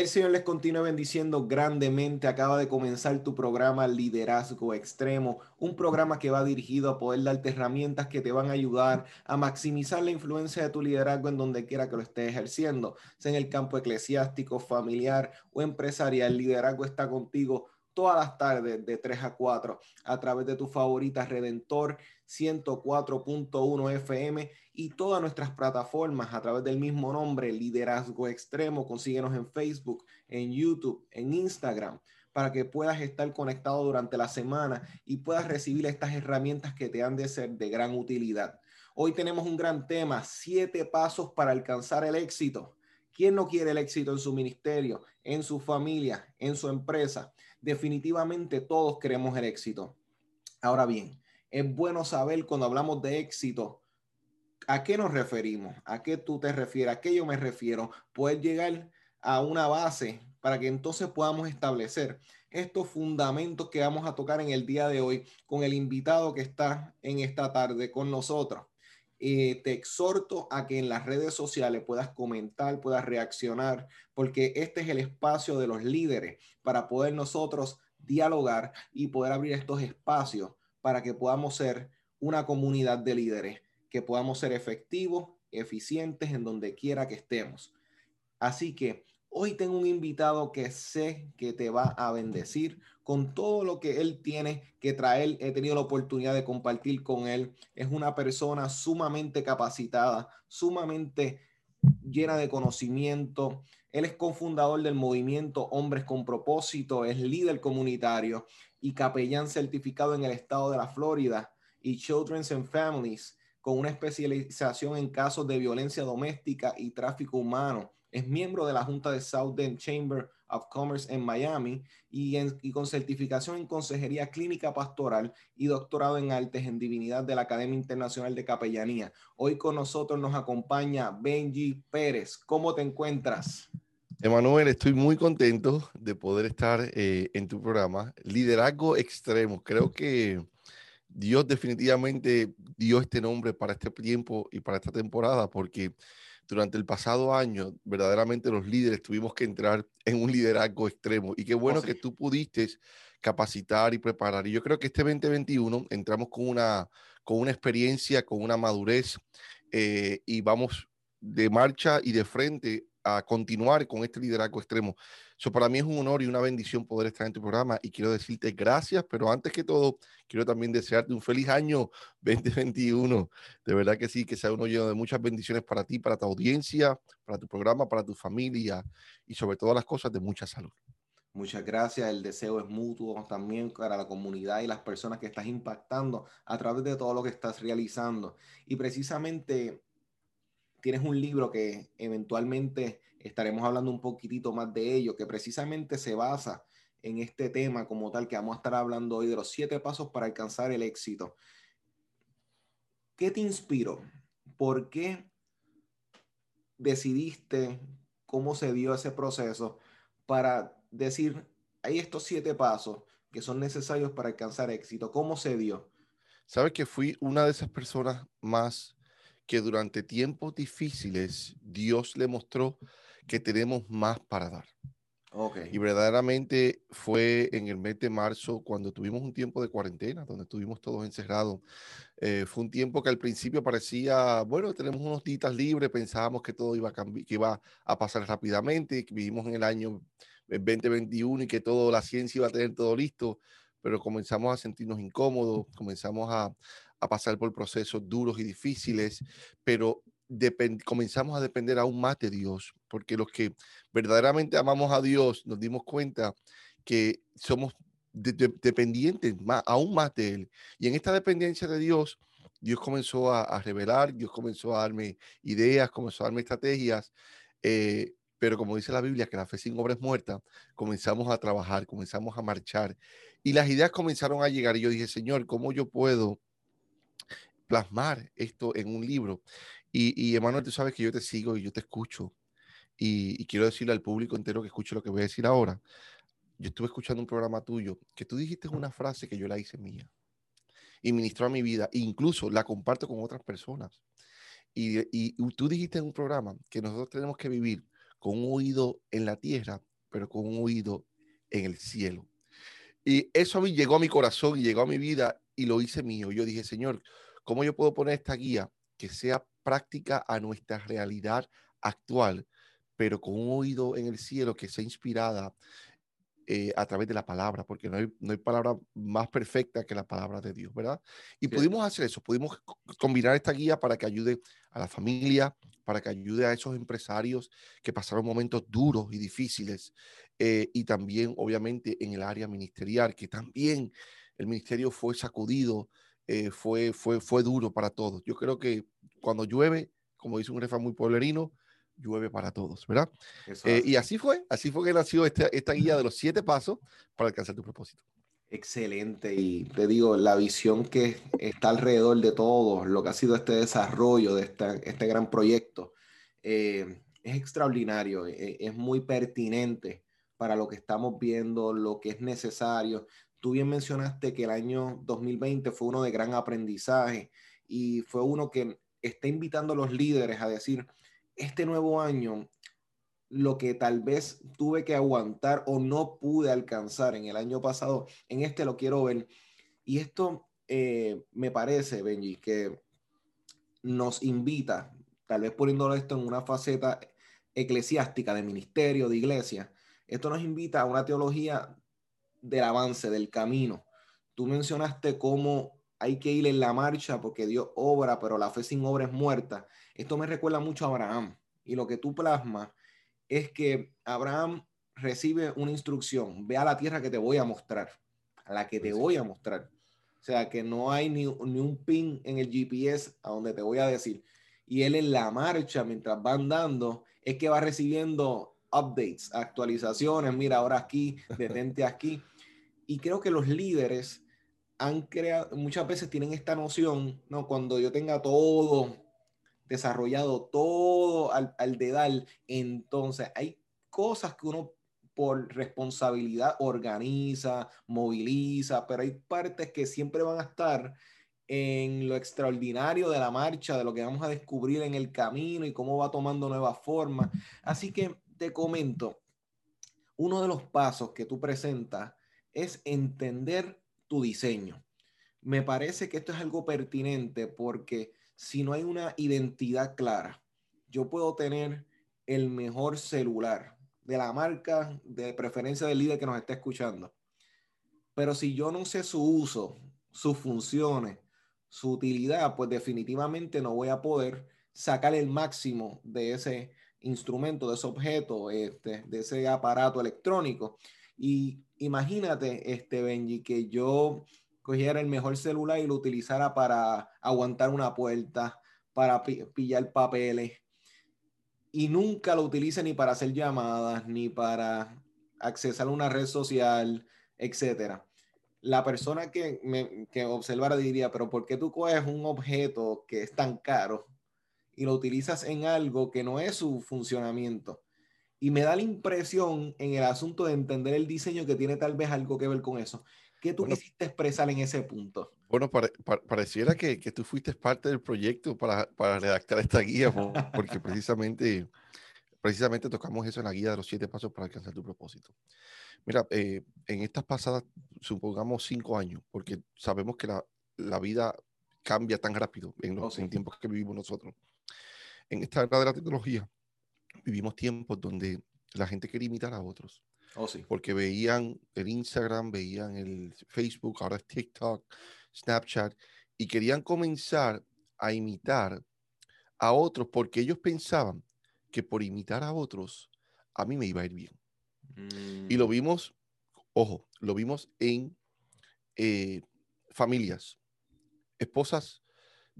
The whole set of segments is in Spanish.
El Señor les continúe bendiciendo grandemente. Acaba de comenzar tu programa Liderazgo Extremo, un programa que va dirigido a poder darte herramientas que te van a ayudar a maximizar la influencia de tu liderazgo en donde quiera que lo estés ejerciendo, sea en el campo eclesiástico, familiar o empresarial. El liderazgo está contigo todas las tardes de 3 a 4 a través de tu favorita Redentor 104.1 FM y todas nuestras plataformas a través del mismo nombre, Liderazgo Extremo. Consíguenos en Facebook, en YouTube, en Instagram, para que puedas estar conectado durante la semana y puedas recibir estas herramientas que te han de ser de gran utilidad. Hoy tenemos un gran tema, siete pasos para alcanzar el éxito. ¿Quién no quiere el éxito en su ministerio, en su familia, en su empresa? Definitivamente todos queremos el éxito. Ahora bien, es bueno saber cuando hablamos de éxito, ¿a qué nos referimos? ¿A qué tú te refieres? ¿A qué yo me refiero? Poder llegar a una base para que entonces podamos establecer estos fundamentos que vamos a tocar en el día de hoy con el invitado que está en esta tarde con nosotros. Eh, te exhorto a que en las redes sociales puedas comentar, puedas reaccionar, porque este es el espacio de los líderes para poder nosotros dialogar y poder abrir estos espacios para que podamos ser una comunidad de líderes, que podamos ser efectivos, eficientes en donde quiera que estemos. Así que hoy tengo un invitado que sé que te va a bendecir con todo lo que él tiene que traer. He tenido la oportunidad de compartir con él. Es una persona sumamente capacitada, sumamente llena de conocimiento. Él es cofundador del movimiento Hombres con Propósito, es líder comunitario y capellán certificado en el estado de la Florida y Children's and Families con una especialización en casos de violencia doméstica y tráfico humano. Es miembro de la Junta de Southern Chamber of Commerce en Miami y, con certificación en Consejería Clínica Pastoral y doctorado en Artes en Divinidad de la Academia Internacional de Capellanía. Hoy con nosotros nos acompaña Benji Pérez. ¿Cómo te encuentras? Emanuel, estoy muy contento de poder estar eh, en tu programa. Liderazgo Extremo. Creo que Dios definitivamente dio este nombre para este tiempo y para esta temporada porque durante el pasado año, verdaderamente los líderes tuvimos que entrar en un liderazgo extremo. Y qué bueno oh, que tú pudiste capacitar y preparar. Y yo creo que este 2021 entramos con una, con una experiencia, con una madurez eh, y vamos de marcha y de frente a continuar con este liderazgo extremo. Eso para mí es un honor y una bendición poder estar en tu programa y quiero decirte gracias, pero antes que todo, quiero también desearte un feliz año 2021. De verdad que sí, que sea uno lleno de muchas bendiciones para ti, para tu audiencia, para tu programa, para tu familia y sobre todas las cosas de mucha salud. Muchas gracias. El deseo es mutuo también para la comunidad y las personas que estás impactando a través de todo lo que estás realizando. Y precisamente tienes un libro que eventualmente estaremos hablando un poquitito más de ello, que precisamente se basa en este tema como tal que vamos a estar hablando hoy de los siete pasos para alcanzar el éxito. ¿Qué te inspiró? ¿Por qué decidiste cómo se dio ese proceso para decir, hay estos siete pasos que son necesarios para alcanzar éxito? ¿Cómo se dio? Sabes que fui una de esas personas más que durante tiempos difíciles Dios le mostró que tenemos más para dar. Okay. Y verdaderamente fue en el mes de marzo cuando tuvimos un tiempo de cuarentena, donde estuvimos todos encerrados. Eh, fue un tiempo que al principio parecía, bueno, tenemos unos días libres, pensábamos que todo iba a cambiar, que iba a pasar rápidamente, que vivimos en el año 2021 y que todo la ciencia iba a tener todo listo, pero comenzamos a sentirnos incómodos, comenzamos a, a pasar por procesos duros y difíciles, pero comenzamos a depender aún más de Dios, porque los que verdaderamente amamos a Dios nos dimos cuenta que somos dependientes más, aún más de Él. Y en esta dependencia de Dios Dios comenzó a, revelar, Dios comenzó a darme ideas, comenzó a darme estrategias, eh, pero como dice la Biblia, que la fe sin obra es muerta, comenzamos a trabajar, comenzamos a marchar y las ideas comenzaron a llegar y yo dije, Señor, ¿cómo yo puedo plasmar esto en un libro? Y, y Emanuel, tú sabes que yo te sigo y yo te escucho y, y quiero decirle al público entero que escuche lo que voy a decir ahora. Yo estuve escuchando un programa tuyo que tú dijiste una frase que yo la hice mía y ministró a mi vida. E incluso la comparto con otras personas. Y, y, tú dijiste en un programa que nosotros tenemos que vivir con un oído en la tierra, pero con un oído en el cielo. Y eso a mí llegó a mi corazón y llegó a mi vida y lo hice mío. Yo dije, Señor, ¿cómo yo puedo poner esta guía que sea práctica a nuestra realidad actual, pero con un oído en el cielo que sea inspirada eh, a través de la palabra, porque no hay, no hay palabra más perfecta que la palabra de Dios, ¿verdad? Y pudimos hacer eso, pudimos combinar esta guía para que ayude a la familia, para que ayude a esos empresarios que pasaron momentos duros y difíciles, eh, y también, obviamente, en el área ministerial, que también el ministerio fue sacudido, eh, fue, fue, fue duro para todos. Yo creo que cuando llueve, como dice un refrán muy pueblerino, llueve para todos, ¿verdad? Eh, y así fue, así fue que nació esta, esta guía de los siete pasos para alcanzar tu propósito. Excelente, y te digo, la visión que está alrededor de todo, lo que ha sido este desarrollo de este gran proyecto, eh, es extraordinario, eh, es muy pertinente para lo que estamos viendo, lo que es necesario. Tú bien mencionaste que el año 2020 fue uno de gran aprendizaje y fue uno que está invitando a los líderes a decir, este nuevo año, lo que tal vez tuve que aguantar o no pude alcanzar en el año pasado, en este lo quiero ver. Y esto eh, me parece, Benji, que nos invita, tal vez poniéndolo esto en una faceta eclesiástica, de ministerio, de iglesia, esto nos invita a una teología del avance, del camino. Tú mencionaste cómo hay que ir en la marcha porque Dios obra, pero la fe sin obra es muerta. Esto me recuerda mucho a Abraham. Y lo que tú plasmas es que Abraham recibe una instrucción, ve a la tierra que te voy a mostrar, a la que te voy a mostrar. O sea, que no hay ni, ni un pin en el GPS a donde te voy a decir. Y él en la marcha, mientras va andando, es que va recibiendo updates, actualizaciones, mira, ahora aquí, detente aquí. Y creo que los líderes han creado, muchas veces tienen esta noción, ¿no? Cuando yo tenga todo desarrollado, todo al, al dedal, entonces hay cosas que uno por responsabilidad organiza, moviliza, pero hay partes que siempre van a estar en lo extraordinario de la marcha, de lo que vamos a descubrir en el camino y cómo va tomando nuevas formas. Así que te comento, uno de los pasos que tú presentas es entender tu diseño. Me parece que esto es algo pertinente porque si no hay una identidad clara, yo puedo tener el mejor celular de la marca de preferencia del líder que nos está escuchando. Pero si yo no sé su uso, sus funciones, su utilidad, pues definitivamente no voy a poder sacar el máximo de ese instrumento, de ese objeto, este, de ese aparato electrónico. Y imagínate, este Benji, que yo cogiera el mejor celular y lo utilizara para aguantar una puerta, para pillar papeles, y nunca lo utilice ni para hacer llamadas, ni para accesar a una red social, etcétera. La persona que, me, que observara diría, pero ¿por qué tú coges un objeto que es tan caro y lo utilizas en algo que no es su funcionamiento? Y me da la impresión en el asunto de entender el diseño que tiene tal vez algo que ver con eso. ¿Qué tú quisiste expresar en ese punto? Bueno, pareciera que, que, tú fuiste parte del proyecto para, para redactar esta guía, porque precisamente, precisamente tocamos eso en la guía de los siete pasos para alcanzar tu propósito. Mira, eh, en estas pasadas, supongamos cinco años, porque sabemos que la, la vida cambia tan rápido en los oh, tiempos que vivimos nosotros. En esta era de la tecnología, vivimos tiempos donde la gente quiere imitar a otros. Oh, sí. Porque veían el Instagram, veían el Facebook, ahora es TikTok, Snapchat, y querían comenzar a imitar a otros porque ellos pensaban que por imitar a otros, a mí me iba a ir bien. Y lo mm. vimos, ojo, lo vimos en eh, familias, esposas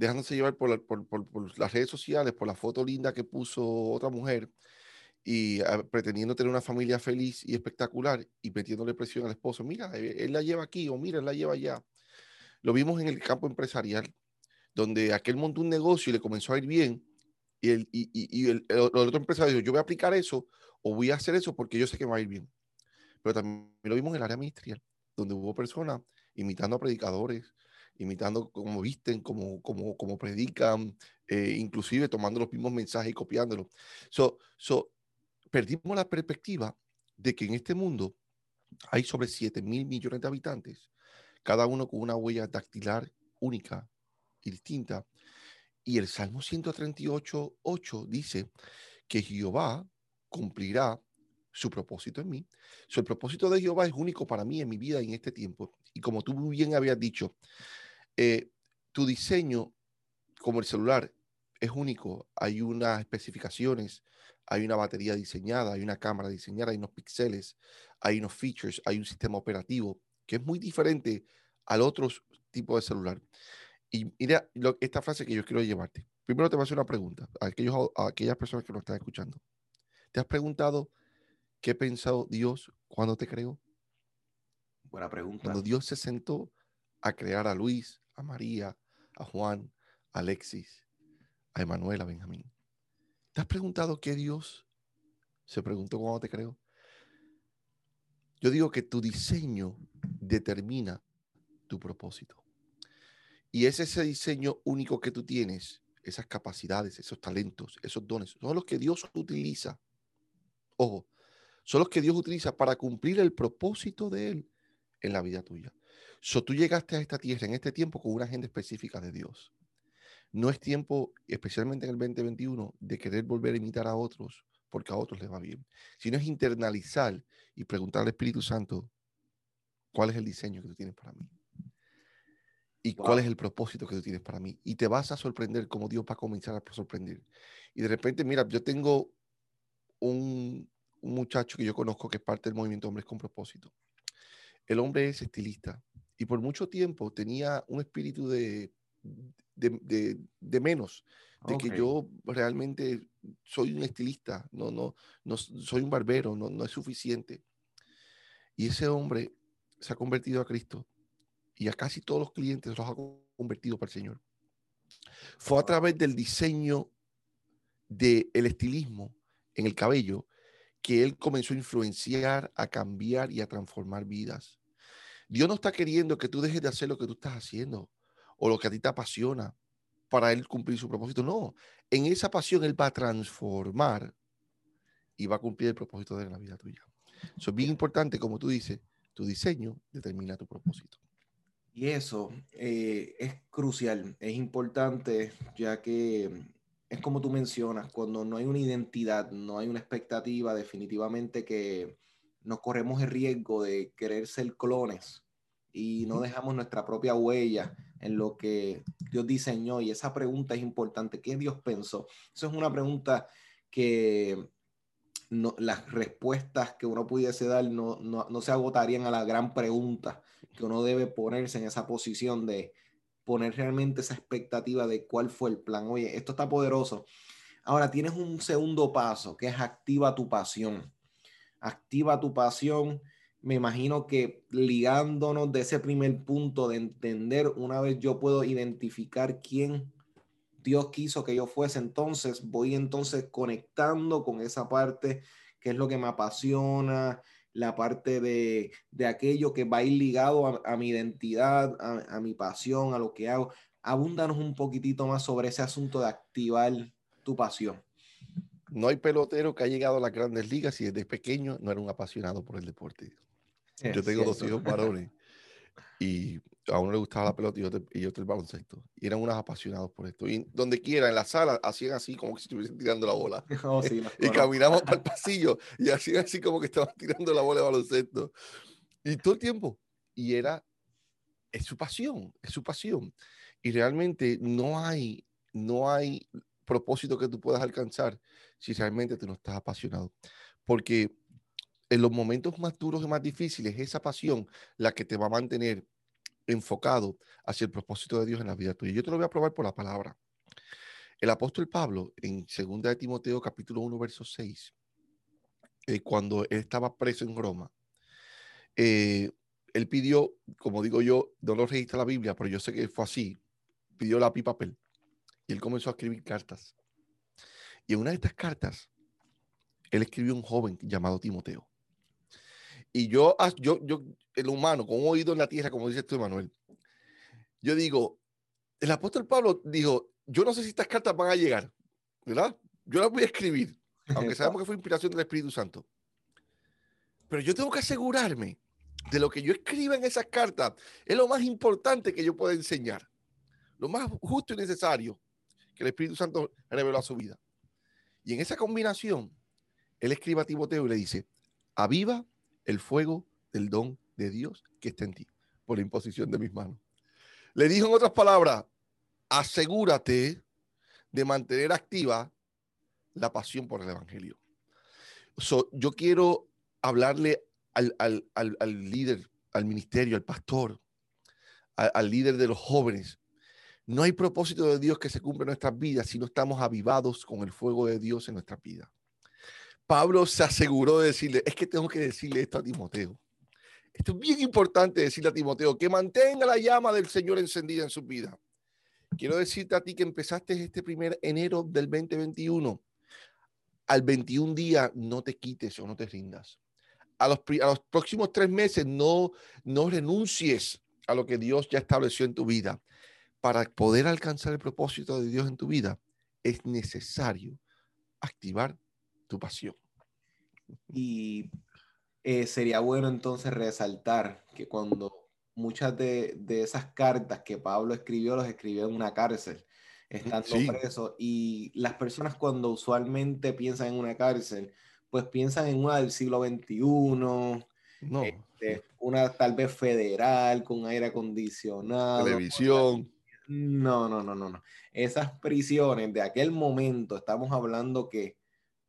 dejándose llevar por, por, las redes sociales, por la foto linda que puso otra mujer y ah, pretendiendo tener una familia feliz y espectacular y metiéndole presión al esposo. Mira, eh, él la lleva aquí o mira, él la lleva allá. Lo vimos en el campo empresarial, donde aquel montó un negocio y le comenzó a ir bien y el, y, y, el, otro empresario dijo, yo voy a aplicar eso o voy a hacer eso porque yo sé que va a ir bien. Pero también lo vimos en el área ministerial, donde hubo personas imitando a predicadores, imitando cómo visten, cómo, cómo, cómo predican, eh, inclusive tomando los mismos mensajes y copiándolos. So, so, perdimos la perspectiva de que en este mundo hay sobre 7 mil millones de habitantes, cada uno con una huella dactilar única y distinta. Y el Salmo 138, 8 dice que Jehová cumplirá su propósito en mí. So, el propósito de Jehová es único para mí en mi vida en este tiempo. Y como tú muy bien habías dicho, eh, tu diseño como el celular es único. Hay unas especificaciones, hay una batería diseñada, hay una cámara diseñada, hay unos píxeles, hay unos features, hay un sistema operativo que es muy diferente al otro tipo de celular. Y mira esta frase que yo quiero llevarte. Primero te voy a hacer una pregunta a, aquellos, a aquellas personas que nos están escuchando. ¿Te has preguntado qué pensado Dios cuando te creó? Buena pregunta. Cuando Dios se sentó a crear a Luis, a María, a Juan, a Alexis, a Emanuel, a Benjamín. ¿Te has preguntado qué Dios se preguntó cuando te creó? Yo digo que tu diseño determina tu propósito. Y es ese diseño único que tú tienes, esas capacidades, esos talentos, esos dones, son los que Dios utiliza. Ojo, son los que Dios utiliza para cumplir el propósito de Él en la vida tuya. So, tú llegaste a esta tierra en este tiempo con una agenda específica de Dios. No es tiempo, especialmente en el 2021, de querer volver a imitar a otros porque a otros les va bien, sino es internalizar y preguntar al Espíritu Santo, ¿cuál es el diseño que tú tienes para mí? y cuál es el propósito que tú tienes para mí. Y te vas a sorprender como Dios va a comenzar a sorprender. Y de repente, mira, yo tengo un, muchacho que yo conozco que es parte del movimiento Hombres con Propósito. El hombre es estilista y por mucho tiempo tenía un espíritu de, de, menos, de que yo realmente soy un estilista, no, no, no soy un barbero, no, no es suficiente. Y ese hombre se ha convertido a Cristo y a casi todos los clientes los ha convertido para el Señor. Fue a través del diseño del estilismo en el cabello que él comenzó a influenciar, a cambiar y a transformar vidas. Dios no está queriendo que tú dejes de hacer lo que tú estás haciendo o lo que a ti te apasiona para él cumplir su propósito. No, en esa pasión él va a transformar y va a cumplir el propósito de la vida tuya. Eso es bien importante, como tú dices, tu diseño determina tu propósito. Y eso eh, es crucial, es importante, ya que es como tú mencionas, cuando no hay una identidad, no hay una expectativa, definitivamente que nos corremos el riesgo de querer ser clones y no dejamos nuestra propia huella en lo que Dios diseñó. Y esa pregunta es importante. ¿Qué Dios pensó? Eso es una pregunta que no, las respuestas que uno pudiese dar no, no, no, se agotarían a la gran pregunta que uno debe ponerse en esa posición de poner realmente esa expectativa de cuál fue el plan. Oye, esto está poderoso. Ahora tienes un segundo paso que es activa tu pasión. Activa tu pasión. Me imagino que ligándonos de ese primer punto de entender, una vez yo puedo identificar quién Dios quiso que yo fuese, entonces voy entonces conectando con esa parte que es lo que me apasiona, la parte de, aquello que va a ir ligado a, mi identidad, a, mi pasión, a lo que hago. Abúndanos un poquitito más sobre ese asunto de activar tu pasión. No hay pelotero que ha llegado a las grandes ligas y desde pequeño no era un apasionado por el deporte. Yo tengo dos hijos varones y a uno le gustaba la pelota y otro, y otro el baloncesto. Y eran unos apasionados por esto. Y donde quiera, en la sala, hacían así como que si estuviesen tirando la bola. Oh, y caminamos para el pasillo y hacían así como que estaban tirando la bola de baloncesto. Y todo el tiempo. Y era, es su pasión, es su pasión. Y realmente no hay, no hay propósito que tú puedas alcanzar si realmente tú no estás apasionado. Porque en los momentos más duros y más difíciles, esa pasión la que te va a mantener enfocado hacia el propósito de Dios en la vida tuya. Yo te lo voy a probar por la palabra. El apóstol Pablo, en 2 de Timoteo capítulo 1, verso 6, eh, cuando él estaba preso en Roma, eh, él pidió, como digo yo, no lo registra la Biblia, pero yo sé que fue así, pidió lápiz papel. Y él comenzó a escribir cartas. Y en una de estas cartas, él escribió un joven llamado Timoteo. Y yo, yo, yo, el humano, con un oído en la tierra, como dice tú, Manuel, yo digo, el apóstol Pablo dijo, yo no sé si estas cartas van a llegar, ¿verdad? Yo las voy a escribir, aunque sabemos que fue inspiración del Espíritu Santo. Pero yo tengo que asegurarme de lo que yo escriba en esas cartas es lo más importante que yo pueda enseñar, lo más justo y necesario que el Espíritu Santo reveló a su vida. Y en esa combinación, él escribe a Timoteo y le dice, aviva el fuego del don de Dios que está en ti, por la imposición de mis manos. Le dijo en otras palabras, asegúrate de mantener activa la pasión por el Evangelio. yo quiero hablarle al, líder, al ministerio, al pastor, al líder de los jóvenes. No hay propósito de Dios que se cumpla en nuestras vidas si no estamos avivados con el fuego de Dios en nuestras vidas. Pablo se aseguró de decirle, es que tengo que decirle esto a Timoteo. Esto es bien importante decirle a Timoteo, que mantenga la llama del Señor encendida en su vida. Quiero decirte a ti que empezaste este primer enero del 2021. Al 21 día no te quites o no te rindas. A los, a los próximos tres meses no, no renuncies a lo que Dios ya estableció en tu vida. Para poder alcanzar el propósito de Dios en tu vida, es necesario activar tu pasión. Y eh, sería bueno entonces resaltar que cuando muchas de, esas cartas que Pablo escribió, los escribió en una cárcel, estando preso, y las personas cuando usualmente piensan en una cárcel, pues piensan en una del siglo XXI, no. Este, una tal vez federal, con aire acondicionado. Televisión. No, no, no, no, no. Esas prisiones de aquel momento, estamos hablando que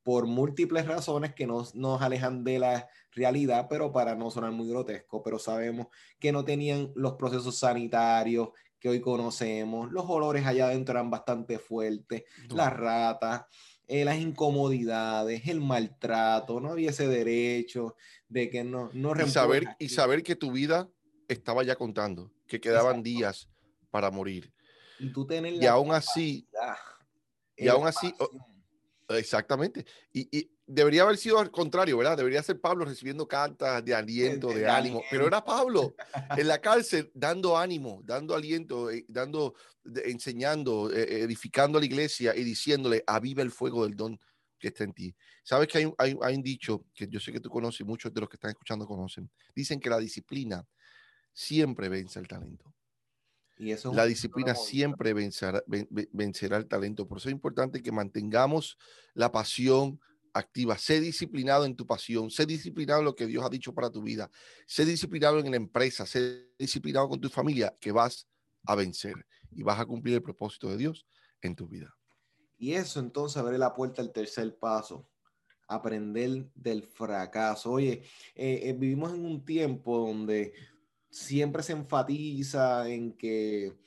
por múltiples razones que nos, nos alejan de la realidad, pero para no sonar muy grotesco, pero sabemos que no tenían los procesos sanitarios que hoy conocemos, los olores allá adentro eran bastante fuertes, las ratas, eh, las incomodidades, el maltrato, no había ese derecho de que no... no y, saber, y saber que tu vida estaba ya contando, que quedaban días para morir. Y tú tener y aún así... Y aún así, Exactamente. Y, debería haber sido al contrario, ¿verdad? Debería ser Pablo recibiendo cartas de aliento, de, ánimo. Pero era Pablo en la cárcel dando ánimo, dando aliento, eh, dando, enseñando, eh, edificando a la iglesia y diciéndole, aviva el fuego del don que está en ti. Sabes que hay, hay, hay un dicho que yo sé que tú conoces, muchos de los que están escuchando conocen. Dicen que la disciplina siempre vence el talento la disciplina siempre vencerá, vencerá el talento. Por eso es importante que mantengamos la pasión activa. Sé disciplinado en tu pasión. Sé disciplinado en lo que Dios ha dicho para tu vida. Sé disciplinado en la empresa. Sé disciplinado con tu familia que vas a vencer y vas a cumplir el propósito de Dios en tu vida. Y eso entonces abre la puerta al tercer paso. Aprender del fracaso. Oye, eh, eh, vivimos en un tiempo donde siempre se enfatiza en que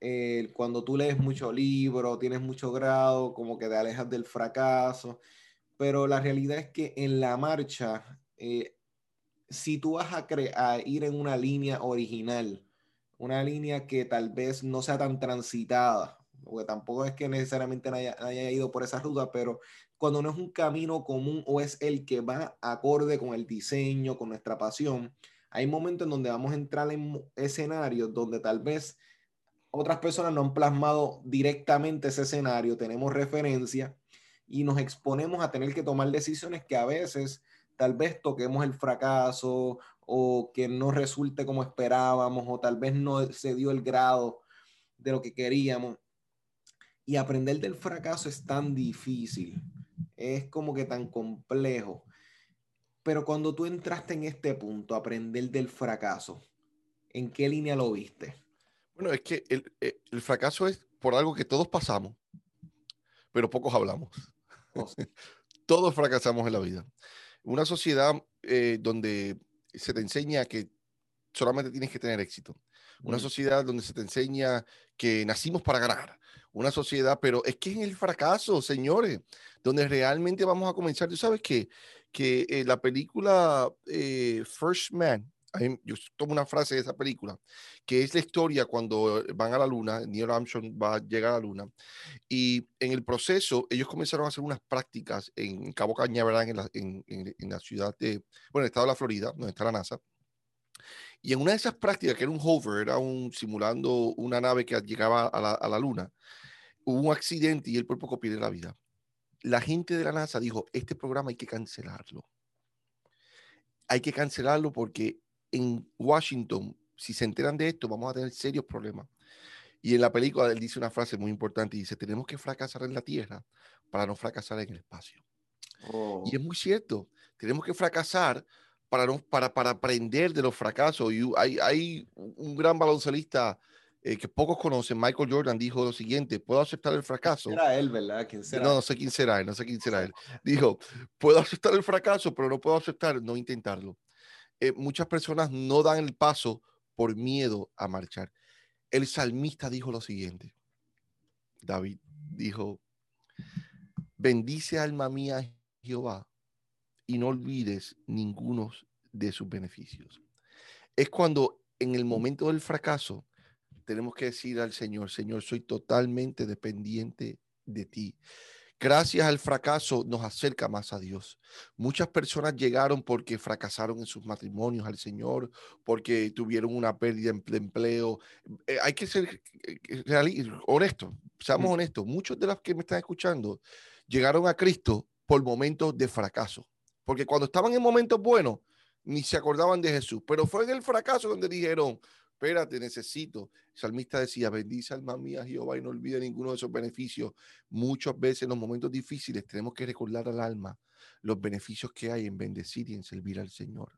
eh, cuando tú lees mucho libro, tienes mucho grado, como que te alejas del fracaso, pero la realidad es que en la marcha, eh, si tú vas a, ir en una línea original, una línea que tal vez no sea tan transitada, porque tampoco es que necesariamente haya, haya ido por esa ruta, pero cuando no es un camino común o es el que va acorde con el diseño, con nuestra pasión, hay momentos en donde vamos a entrar en escenarios donde tal vez otras personas no han plasmado directamente ese escenario, tenemos referencia y nos exponemos a tener que tomar decisiones que a veces tal vez toquemos el fracaso o que no resulte como esperábamos o tal vez no se dio el grado de lo que queríamos. Y aprender del fracaso es tan difícil, es como que tan complejo. Pero cuando tú entraste en este punto, aprender del fracaso, ¿en qué línea lo viste? Bueno, es que el, eh, fracaso es por algo que todos pasamos, pero pocos hablamos. Oh, todos fracasamos en la vida. Una sociedad eh, donde se te enseña que solamente tienes que tener éxito. una Mm. sociedad donde se te enseña que nacimos para ganar, una sociedad, pero es que en el fracaso, señores, donde realmente vamos a comenzar. Tú sabes que, que eh, la película eh, First Man, yo tomo una frase de esa película, que es la historia cuando van a la luna, Neil Armstrong va a llegar a la luna, y en el proceso ellos comenzaron a hacer unas prácticas en Cabo Cañaveral, en la, en, en- en la ciudad de, bueno, en el estado de la Florida, donde está la NASA. Y en una de esas prácticas, que era un hover, era un simulando una nave que llegaba a la, a la luna, hubo un accidente y por poco pierde la vida. La gente de la NASA dijo, este programa hay que cancelarlo. Hay que cancelarlo porque en Washington, si se enteran de esto, vamos a tener serios problemas. Y en la película él dice una frase muy importante y dice, tenemos que fracasar en la Tierra para no fracasar en el espacio. Oh, Y es muy cierto, tenemos que fracasar para, no, para, para aprender de los fracasos. Y hay, hay un gran baloncelista eh, que pocos conocen, Michael Jordan, dijo lo siguiente, puedo aceptar el fracaso. Era él, ¿verdad? ¿Quién será? No, no sé quién será él, no sé quién será él. Dijo, puedo aceptar el fracaso, pero no puedo aceptar no intentarlo. Eh, muchas personas no dan el paso por miedo a marchar. El salmista dijo lo siguiente. David dijo, bendice alma mía Jehová y no olvides ninguno de sus beneficios. Es cuando en el momento del fracaso tenemos que decir al Señor, Señor, soy totalmente dependiente de ti. Gracias al fracaso nos acerca más a Dios. Muchas personas llegaron porque fracasaron en sus matrimonios al Señor, porque tuvieron una pérdida de empleo. Eh, hay que ser eh, reali- honestos, seamos Mm. honestos. Muchos de los que me están escuchando llegaron a Cristo por momentos de fracaso, porque cuando estaban en momentos buenos, ni se acordaban de Jesús, pero fue en el fracaso donde dijeron, espérate, necesito. El salmista decía, bendice alma mía Jehová y no olvide ninguno de esos beneficios. Muchas veces en los momentos difíciles tenemos que recordar al alma los beneficios que hay en bendecir y en servir al Señor.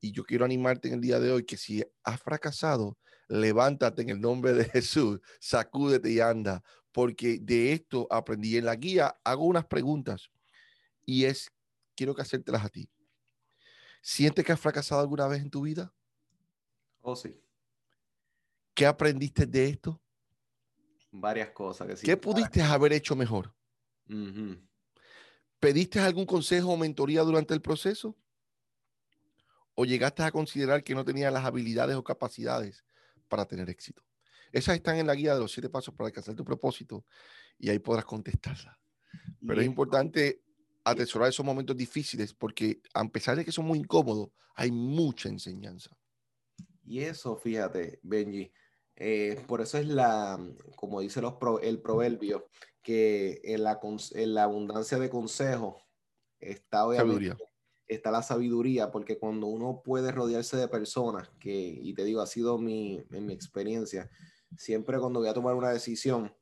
Y yo quiero animarte en el día de hoy que si has fracasado, levántate en el nombre de Jesús, sacúdete y anda, porque de esto aprendí en la guía. Hago unas preguntas y es, quiero que hacértelas a ti. ¿Sientes que has fracasado alguna vez en tu vida? Oh, sí. ¿Qué aprendiste de esto? Varias cosas que sí. ¿Qué pudiste haber hecho mejor? Ujú. ¿Pediste algún consejo o mentoría durante el proceso? ¿O llegaste a considerar que no tenías las habilidades o capacidades para tener éxito? Esas están en la guía de los siete pasos para alcanzar tu propósito y ahí podrás contestarlas. Pero es importante atesorar esos momentos difíciles porque a pesar de que son muy incómodos, hay mucha enseñanza. Y eso, fíjate, Benji, eh, por eso es la, como dice los pro- el proverbio, que en la, en la abundancia de consejos está obviamente Sabiduría. está la sabiduría, porque cuando uno puede rodearse de personas, que, y te digo, ha sido mi, en mi experiencia, siempre cuando voy a tomar una decisión,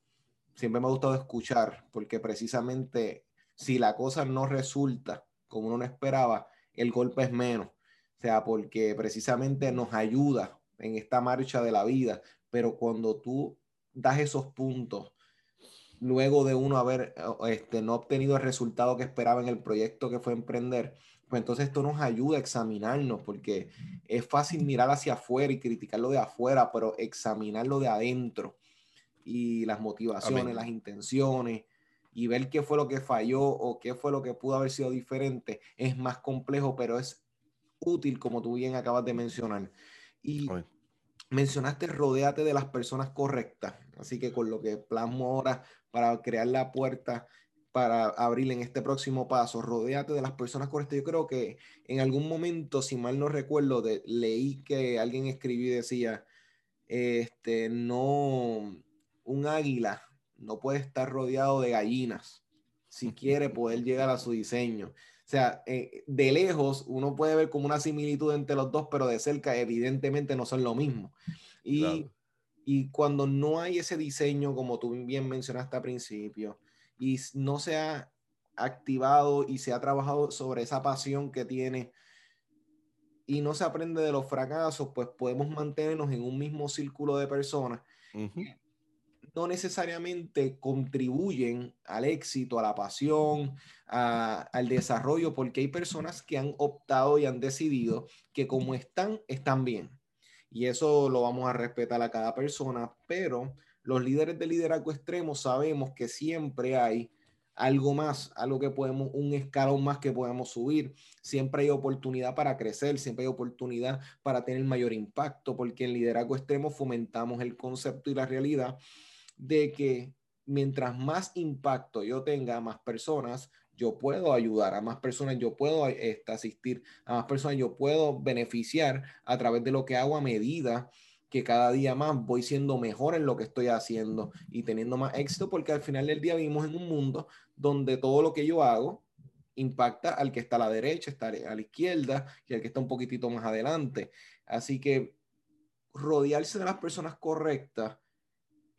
siempre me ha gustado escuchar, porque precisamente si la cosa no resulta como uno no esperaba, el golpe es menos. O sea, porque precisamente nos ayuda en esta marcha de la vida, pero cuando tú das esos puntos, luego de uno haber este, no obtenido el resultado que esperaba en el proyecto que fue emprender, pues entonces esto nos ayuda a examinarnos, porque es fácil mirar hacia afuera y criticarlo de afuera, pero examinarlo de adentro y las motivaciones, Amén. las intenciones y ver qué fue lo que falló o qué fue lo que pudo haber sido diferente es más complejo, pero es útil, como tú bien acabas de mencionar. Y Amén. Mencionaste rodéate de las personas correctas, así que con lo que plasmo ahora para crear la puerta para abrir en este próximo paso, rodéate de las personas correctas. Yo creo que en algún momento, si mal no recuerdo, de- leí que alguien escribió y decía, este, no, un águila no puede estar rodeado de gallinas si quiere poder llegar a su diseño. O sea, eh, de lejos uno puede ver como una similitud entre los dos, pero de cerca evidentemente no son lo mismo. Y, Claro. y cuando no hay ese diseño, como tú bien mencionaste al principio, y no se ha activado y se ha trabajado sobre esa pasión que tiene y no se aprende de los fracasos, pues podemos mantenernos en un mismo círculo de personas. No necesariamente contribuyen al éxito, a la pasión, al desarrollo, porque hay personas que han optado y han decidido que como están, están bien. y eso lo vamos a respetar a cada persona, pero los líderes de liderazgo extremo sabemos que siempre hay algo más, algo que podemos, un escalón más que podemos subir. Siempre hay oportunidad para crecer, siempre hay oportunidad para tener mayor impacto, porque en liderazgo extremo fomentamos el concepto y la realidad de que mientras más impacto yo tenga más personas, yo puedo ayudar a más personas, yo puedo este, asistir a más personas, yo puedo beneficiar a través de lo que hago a medida que cada día más voy siendo mejor en lo que estoy haciendo y teniendo más éxito, porque al final del día vivimos en un mundo donde todo lo que yo hago impacta al que está a la derecha, está a la izquierda y al que está un poquitito más adelante. Así que rodearse de las personas correctas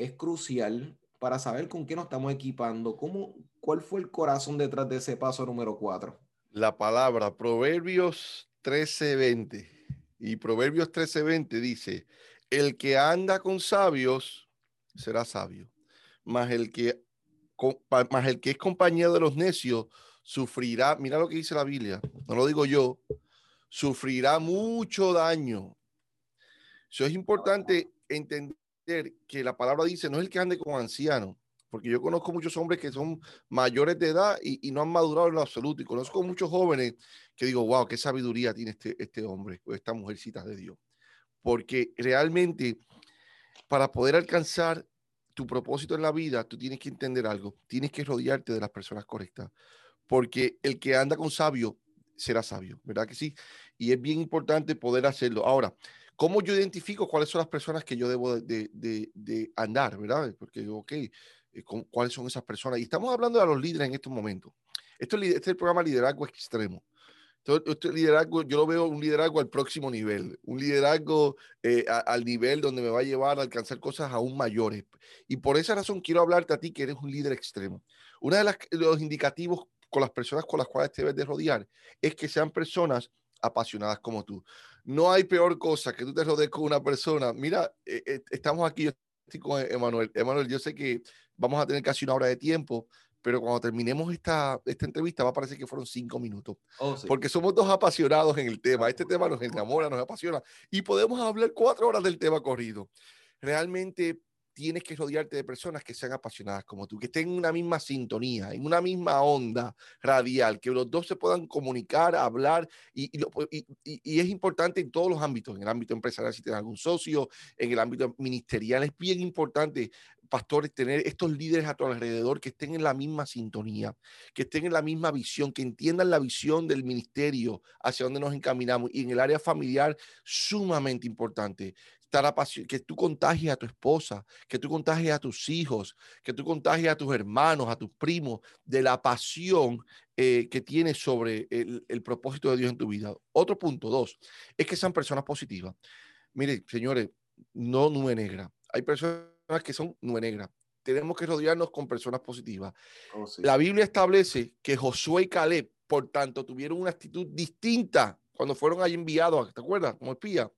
es crucial para saber con qué nos estamos equipando. ¿Cómo, ¿Cuál fue el corazón detrás de ese paso número cuatro? La palabra Proverbios 13:20. Y Proverbios 13:20 dice, el que anda con sabios será sabio, mas el que, más el que es compañero de los necios sufrirá, mira lo que dice la Biblia, no lo digo yo, sufrirá mucho daño. Eso es importante entender que la palabra dice, no es el que ande con anciano, porque yo conozco muchos hombres que son mayores de edad y, no han madurado en lo absoluto, y conozco muchos jóvenes que digo, wow, qué sabiduría tiene este, este hombre o esta mujercita de Dios porque realmente para poder alcanzar tu propósito en la vida, tú tienes que entender algo, tienes que rodearte de las personas correctas, porque el que anda con sabio será sabio, ¿verdad que sí? Y es bien importante poder hacerlo. Ahora, ¿cómo yo identifico cuáles son las personas que yo debo de, andar, ¿verdad? Porque, ok, eh, ¿cuáles son esas personas? Y estamos hablando de los líderes en estos momentos. Esto este es el programa Liderazgo Extremo. Este liderazgo, yo lo veo un liderazgo al próximo nivel, un liderazgo eh, al nivel donde me va a llevar a alcanzar cosas aún mayores. Y por esa razón quiero hablarte a ti que eres un líder extremo. Uno de, los indicativos con las personas con las cuales te debes de rodear es que sean personas apasionadas como tú. No hay peor cosa que tú te rodees con una persona. Mira, eh, eh, estamos aquí, yo estoy con Emanuel. Emanuel, yo sé que vamos a tener casi una hora de tiempo, pero cuando terminemos esta, esta entrevista va a parecer que fueron cinco minutos. Oh, Porque somos dos apasionados en el tema. Este tema nos enamora, nos apasiona y podemos hablar cuatro horas del tema corrido. Realmente tienes que rodearte de personas que sean apasionadas como tú, que estén en una misma sintonía, en una misma onda radial, que los dos se puedan comunicar, hablar, y, es importante en todos los ámbitos, en el ámbito empresarial, si tienes algún socio, en el ámbito ministerial, es bien importante pastores, tener estos líderes a tu alrededor que estén en la misma sintonía, que estén en la misma visión, que entiendan la visión del ministerio hacia donde nos encaminamos. Y en el área familiar, sumamente importante, estar que tú contagies a tu esposa, que tú contagies a tus hijos, que tú contagies a tus hermanos, a tus primos, de la pasión eh, que tienes sobre el, el propósito de Dios en tu vida. Otro punto, dos, es que sean personas positivas. Mire, señores, no nube negra. Hay personas que son nube negra. Tenemos que rodearnos con personas positivas. Oh, la Biblia establece que Josué y Caleb, por tanto, tuvieron una actitud distinta cuando fueron ahí enviados, ¿te acuerdas? Como espía.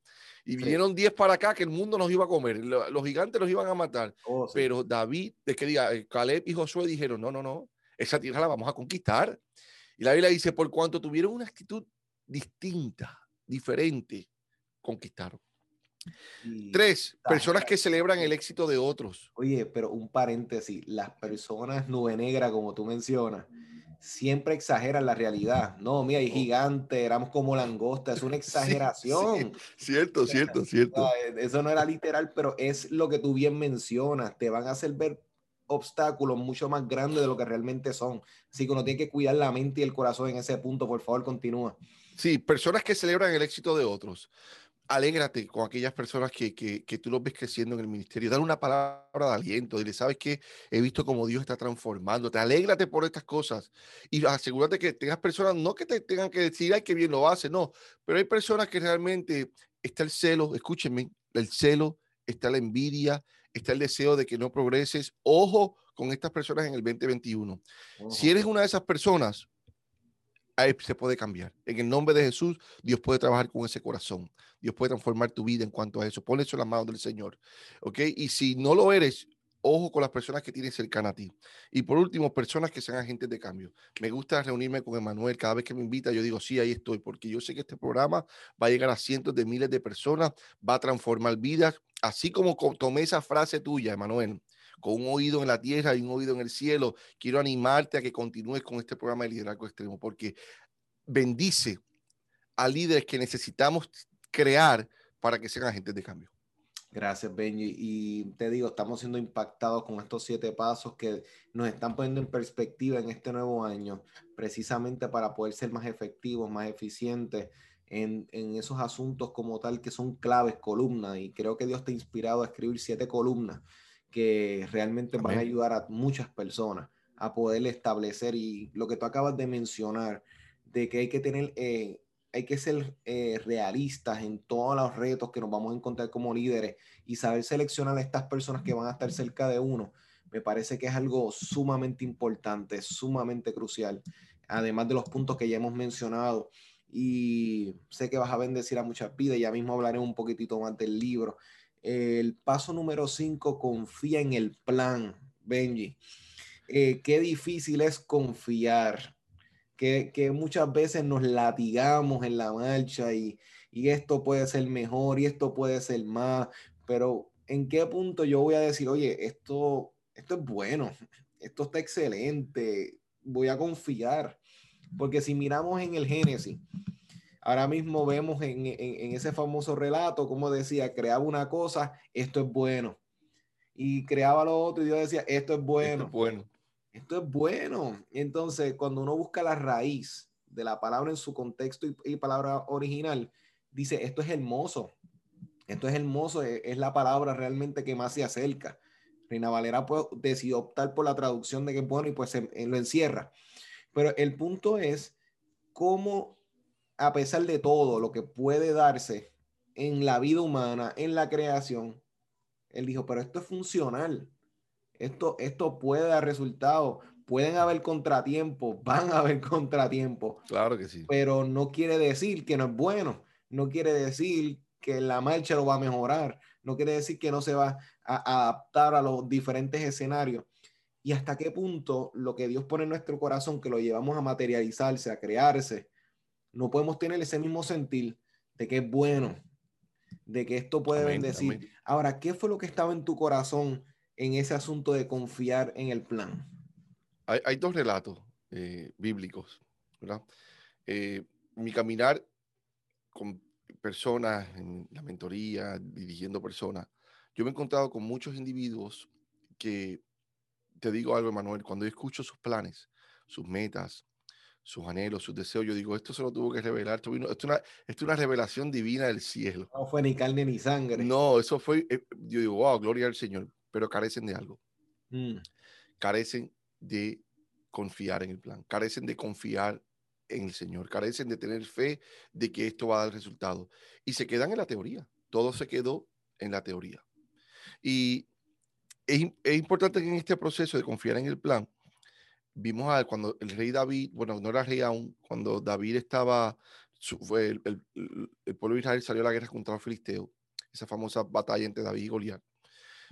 Y vinieron 10 para acá que el mundo nos iba a comer. Los gigantes los iban a matar. Oh, Pero David, de que diga, eh, Caleb y Josué dijeron, no, no, no, esa tierra la vamos a conquistar. Y la Biblia dice, por cuanto tuvieron una actitud distinta, diferente, conquistaron. Tres, personas que celebran el éxito de otros. Oye, pero un paréntesis, las personas nube negra, como tú mencionas, siempre exageran la realidad. No, mira, hay gigante, éramos como langosta, es una exageración. cierto, cierto, cierto. Eso no era literal, pero es lo que tú bien mencionas, te van a hacer ver obstáculos mucho más grandes de lo que realmente son. Así que uno tiene que cuidar la mente y el corazón en ese punto. Por favor, continúa. Sí, personas que celebran el éxito de otros alégrate con aquellas personas que, que, que, tú los ves creciendo en el ministerio. Dale una palabra de aliento. Dile, ¿sabes qué? He visto cómo Dios está transformando. Te alégrate por estas cosas. Y asegúrate que tengas personas, no que te tengan que decir, ay, qué bien lo hace, no. Pero hay personas que realmente está el celo, escúchenme, el celo, está la envidia, está el deseo de que no progreses. Ojo con estas personas en el 2021. Si eres una de esas personas, se puede cambiar. En el nombre de Jesús, Dios puede trabajar con ese corazón. Dios puede transformar tu vida en cuanto a eso. Ponle eso en las manos del Señor. ¿Ok? Y si no lo eres, ojo con las personas que tienes cercana a ti. Y por último, personas que sean agentes de cambio. Me gusta reunirme con Emanuel. Cada vez que me invita, yo digo, sí, ahí estoy, porque yo sé que este programa va a llegar a cientos de miles de personas, va a transformar vidas, así como tomé esa frase tuya, Emanuel, con un oído en la tierra y un oído en el cielo. Quiero animarte a que continúes con este programa de liderazgo extremo, porque bendice a líderes que necesitamos crear para que sean agentes de cambio. Gracias, Benji. Y te digo, estamos siendo impactados con estos siete pasos que nos están poniendo en perspectiva en este nuevo año, precisamente para poder ser más efectivos, más eficientes en, en esos asuntos como tal que son claves, columnas. Y creo que Dios te ha inspirado a escribir siete columnas que realmente van a ayudar a muchas personas a poder establecer y lo que tú acabas de mencionar, de que hay que tener eh, hay que ser eh, realistas en todos los retos que nos vamos a encontrar como líderes y saber seleccionar a estas personas que van a estar cerca de uno. Me parece que es algo sumamente importante, sumamente crucial, además de los puntos que ya hemos mencionado. Y sé que vas a bendecir a muchas vidas, ya mismo hablaré un poquitito más del libro. El paso número 5, confía en el plan, Benji. Eh, qué difícil es confiar que, muchas veces nos latigamos en la marcha y, esto puede ser mejor y esto puede ser más, pero ¿en qué punto yo voy a decir, oye, esto, esto es bueno, esto está excelente, voy a confiar? Porque si miramos en el Génesis, ahora mismo vemos en, ese famoso relato, como decía, creaba una cosa, esto es bueno. Y creaba lo otro y Dios decía, esto es bueno. Esto es bueno esto es bueno. Entonces, cuando uno busca la raíz de la palabra en su contexto y, palabra original, dice, esto es hermoso. Esto es hermoso, e, es, la palabra realmente que más se acerca. Reina Valera pues, decidió optar por la traducción de que es bueno y pues lo encierra. Pero el punto es cómo, a pesar de todo lo que puede darse en la vida humana, en la creación, él dijo, pero esto es funcional. Esto, esto puede dar resultados. Pueden haber contratiempos, van a haber contratiempos. Claro que sí. Pero no quiere decir que no es bueno. No quiere decir que la marcha lo va a mejorar. No quiere decir que no se va a adaptar a los diferentes escenarios. Y hasta qué punto lo que Dios pone en nuestro corazón, que lo llevamos a materializarse, a crearse, no podemos tener ese mismo sentir de que es bueno, de que esto puede bendecir. Ahora, ¿qué fue lo que estaba en tu corazón en ese asunto de confiar en el plan? Hay, dos relatos eh, bíblicos, eh, mi caminar con personas en la mentoría, dirigiendo personas, yo me he encontrado con muchos individuos que, te digo algo, Manuel, cuando yo escucho sus planes, sus metas, sus anhelos, sus deseos, yo digo, esto se lo tuvo que revelar, esto, es, una, es una revelación divina del cielo. No fue ni carne ni sangre. No, eso fue, eh, yo digo, wow, gloria al Señor pero carecen de algo. Mm. Carecen de confiar en el plan, carecen de confiar en el Señor, carecen de tener fe de que esto va a dar resultado. Y se quedan en la teoría, todo se quedó en la teoría. Y es, es importante que en este proceso de confiar en el plan, vimos a cuando el rey David, bueno, no era rey aún, cuando David estaba, fue el, el, pueblo de Israel salió a la guerra contra los filisteos, esa famosa batalla entre David y Goliat.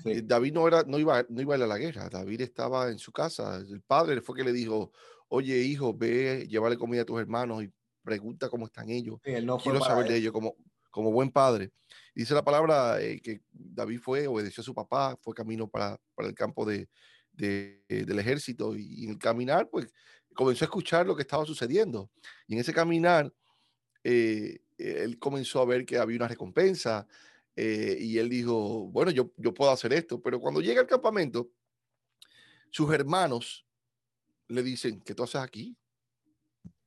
Eh, David no, era, no, iba, no iba a, ir a la guerra, David estaba en su casa. El padre fue que le dijo, oye hijo, ve, llévale comida a tus hermanos y pregunta cómo están ellos. Quiero saber de ellos como, como buen padre. Dice la palabra eh, que David fue, obedeció a su papá, fue camino para, para el campo de, de, del ejército y, en el caminar, pues comenzó a escuchar lo que estaba sucediendo. Y en ese caminar, eh, él comenzó a ver que había una recompensa, eh, y él dijo, bueno, yo, yo puedo hacer esto, pero cuando llega al campamento, sus hermanos le dicen, ¿qué tú haces aquí?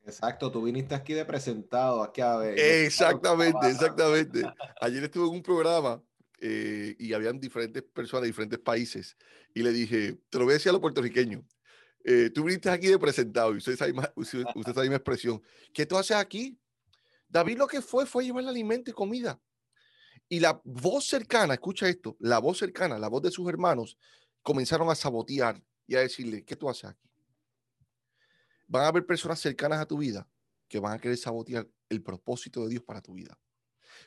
Exacto, tú viniste aquí de presentado, aquí a ver. Exactamente, exactamente. Ayer estuve en un programa eh, y habían diferentes personas de diferentes países y le dije, te lo voy a decir a los puertorriqueños, eh, tú viniste aquí de presentado y usted sabe, usted sabe mi expresión, ¿qué tú haces aquí? David lo que fue fue llevar alimento y comida. Y la voz cercana, escucha esto, la voz cercana, la voz de sus hermanos, comenzaron a sabotear y a decirle, ¿qué tú haces aquí? Van a haber personas cercanas a tu vida que van a querer sabotear el propósito de Dios para tu vida.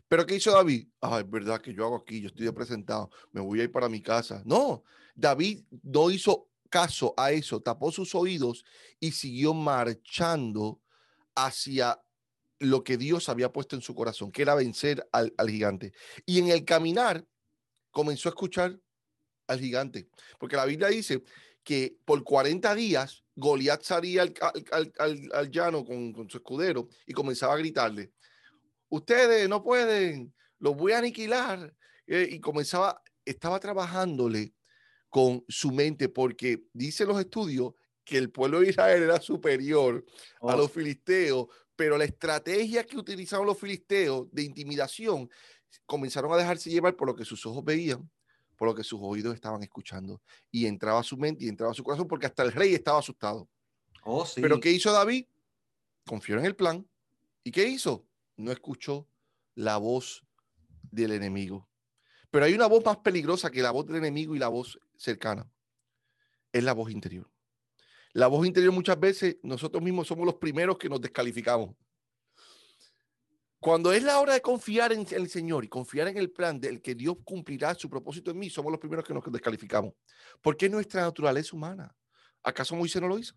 Pero ¿qué hizo David? Ah, es verdad que yo hago aquí, yo estoy presentado, me voy a ir para mi casa. No, David no hizo caso a eso, tapó sus oídos y siguió marchando hacia lo que Dios había puesto en su corazón, que era vencer al, gigante. Y en el caminar comenzó a escuchar al gigante, porque la Biblia dice que por 40 días Goliat salía al, llano con, con, su escudero y comenzaba a gritarle, ustedes no pueden, los voy a aniquilar. Eh, y comenzaba, estaba trabajándole con su mente, porque dice los estudios que el pueblo de Israel era superior a los oh. filisteos, pero la estrategia que utilizaron los filisteos de intimidación comenzaron a dejarse llevar por lo que sus ojos veían, por lo que sus oídos estaban escuchando, y entraba a su mente y entraba a su corazón, porque hasta el rey estaba asustado. Oh, pero ¿qué hizo David? Confió en el plan. ¿Y qué hizo? No escuchó la voz del enemigo. Pero hay una voz más peligrosa que la voz del enemigo y la voz cercana. Es la voz interior. La voz interior muchas veces nosotros mismos somos los primeros que nos descalificamos. Cuando es la hora de confiar en el Señor y confiar en el plan del que Dios cumplirá su propósito en mí, somos los primeros que nos descalificamos. Porque es nuestra naturaleza humana. ¿Acaso Moisés no lo hizo?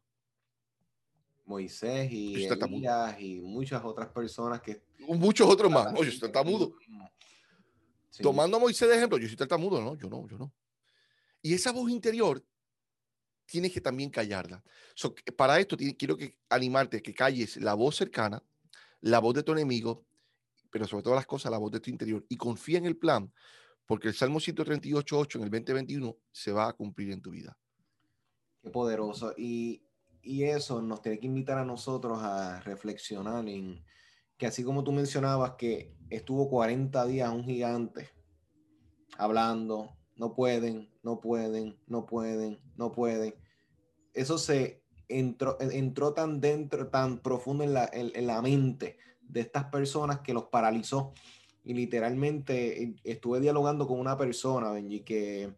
Moisés y Elías y muchas otras personas que... Muchos otros más. No, yo soy tartamudo. Tomando a Moisés de ejemplo, yo soy tartamudo, no, yo no, yo no. Y esa voz interior tienes que también callarla. para esto quiero que animarte que calles la voz cercana, la voz de tu enemigo, pero sobre todas las cosas la voz de tu interior y confía en el plan, porque el Salmo 138.8 en el 2021 se va a cumplir en tu vida. Qué poderoso. Y, y eso nos tiene que invitar a nosotros a reflexionar en que así como tú mencionabas que estuvo 40 días un gigante hablando, no pueden, no pueden, no pueden, no pueden. Eso se entró, entró tan dentro, tan profundo en la, en, la mente de estas personas que los paralizó. Y literalmente eh, estuve dialogando con una persona, Benji, que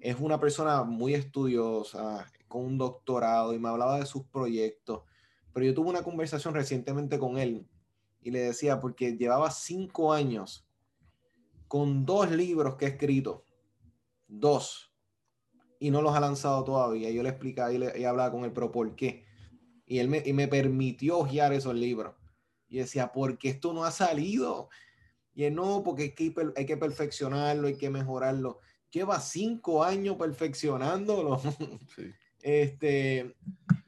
es una persona muy estudiosa, un doctorado, y me hablaba de sus proyectos. Pero yo tuve una conversación recientemente con él y le decía, porque llevaba cinco años con dos libros que he escrito dos, y no los ha lanzado todavía. Yo le explicaba y, le, hablaba con él, pero ¿por qué? Y él me, y me permitió hojear esos libros. Y decía, ¿por qué esto no ha salido? Y él, no, porque hay que, hay que perfeccionarlo, hay que mejorarlo. Lleva cinco años perfeccionándolo. Este,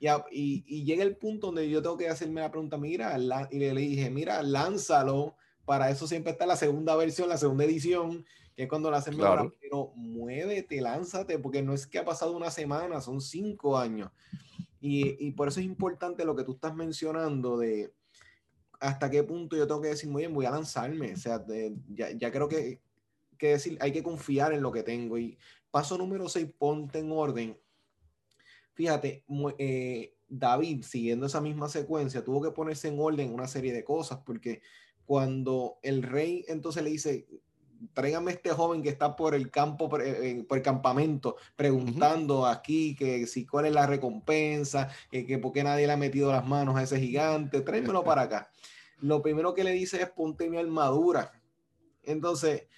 y, y, llega el punto donde yo tengo que hacerme la pregunta, mira, y le, le dije, mira, lánzalo. Para eso siempre está la segunda versión, la segunda edición que es cuando la hacen mejor, pero muévete, lánzate, porque no es que ha pasado una semana, son cinco años. Y, por eso es importante lo que tú estás mencionando de hasta qué punto yo tengo que decir, muy bien, voy a lanzarme. O sea, ya, creo que, que decir, hay que confiar en lo que tengo. Y paso número seis, ponte en orden. Fíjate, eh, David, siguiendo esa misma secuencia, tuvo que ponerse en orden una serie de cosas, porque cuando el rey entonces le dice, tráigame este joven que está por el campo, por el campamento, preguntando aquí que si cuál es la recompensa, que, por qué nadie le ha metido las manos a ese gigante, tráemelo para acá. Lo primero que le dice es ponte mi armadura. Entonces,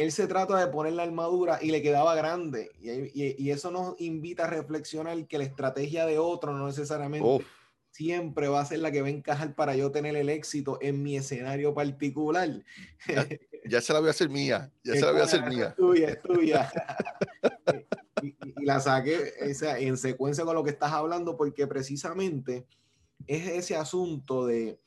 él se trata de poner la armadura y le quedaba grande. Y, eso nos invita a reflexionar que la estrategia de otro no necesariamente siempre va a ser la que va a encajar para yo tener el éxito en mi escenario particular. Ya, se la voy a hacer mía, ya se la voy a hacer mía. Es tuya, es tuya. y, la saqué en secuencia con lo que estás hablando porque precisamente es ese asunto de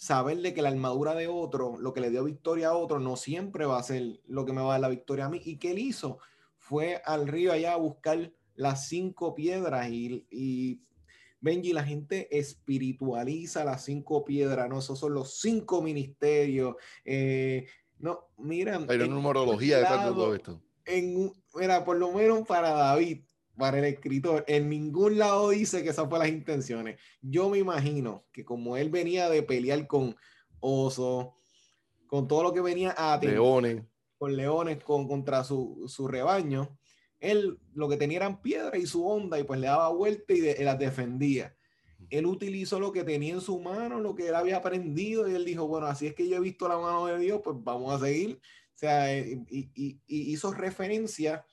saberle que la armadura de otro, lo que le dio victoria a otro, no siempre va a ser lo que me va a dar la victoria a mí. ¿Y qué él hizo? Fue al río allá a buscar las cinco piedras y, y Benji, la gente espiritualiza las cinco piedras, ¿no? Esos son los cinco ministerios. Eh, no, mira. Hay una numerología detrás de todo esto. En, mira, por lo menos para David, para el escritor, en ningún lado dice que esas fueron las intenciones. Yo me imagino que como él venía de pelear con osos, con todo lo que venía a leones, con leones, con, contra su, su rebaño, él lo que tenía eran piedras y su onda y pues le daba vuelta y, las defendía. él utilizó lo que tenía en su mano, lo que él había aprendido, y él dijo, bueno, así es que yo he visto la mano de Dios, pues vamos a seguir. O sea, eh, y, hizo referencia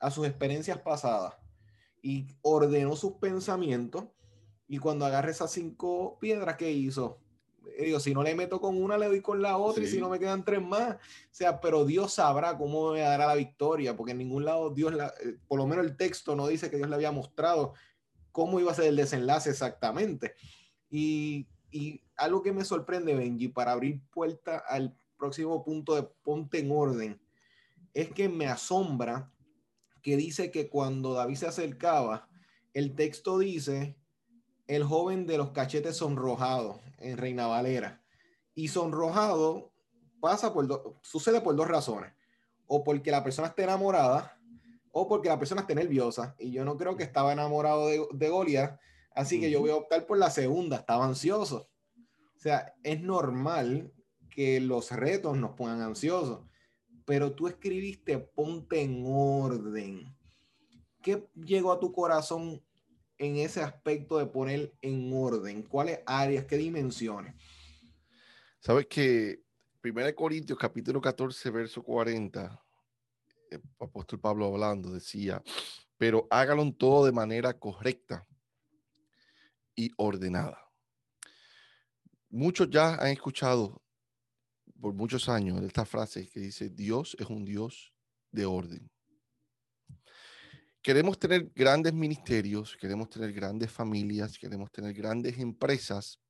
a sus experiencias pasadas y ordenó sus pensamientos. Y cuando agarre esas cinco piedras, ¿qué hizo? Eh, digo, si no le meto con una, le doy con la otra, y si no me quedan tres más. O sea, pero Dios sabrá cómo me dará la victoria, porque en ningún lado Dios, la, eh, por lo menos el texto no dice que Dios le había mostrado cómo iba a ser el desenlace exactamente. Y, algo que me sorprende, Benji, para abrir puerta al próximo punto de ponte en orden, es que me asombra que dice que cuando David se acercaba, el texto dice, el joven de los cachetes sonrojados en Reina Valera. Y sonrojado pasa por sucede por dos razones. O porque la persona está enamorada, o porque la persona está nerviosa. Y yo no creo que estaba enamorado de, de Goliath, así que yo voy a optar por la segunda, estaba ansioso. O sea, es normal que los retos nos pongan ansiosos, pero tú escribiste ponte en orden. ¿Qué llegó a tu corazón en ese aspecto de poner en orden? ¿Cuáles áreas, qué dimensiones? Sabes que 1 Corintios capítulo 14, verso 40, el apóstol Pablo hablando decía, pero hágalo todo de manera correcta y ordenada. Muchos ya han escuchado por muchos años esta frase que dice, Dios es un Dios de orden. Queremos tener grandes ministerios, queremos tener grandes familias, queremos tener grandes empresas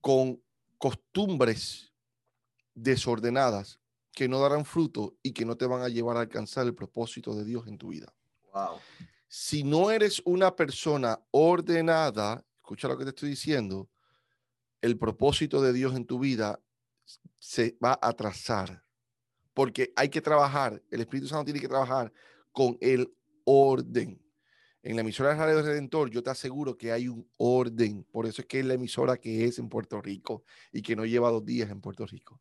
con costumbres desordenadas que no darán fruto y que no te van a llevar a alcanzar el propósito de Dios en tu vida. Wow. Si no eres una persona ordenada, escucha lo que te estoy diciendo, el propósito de Dios en tu vida se va a atrasar. Porque hay que trabajar, el Espíritu Santo tiene que trabajar con el orden. En la emisora de Radio Redentor, yo te aseguro que hay un orden. Por eso es que es la emisora que es en Puerto Rico y que no lleva dos días en Puerto Rico.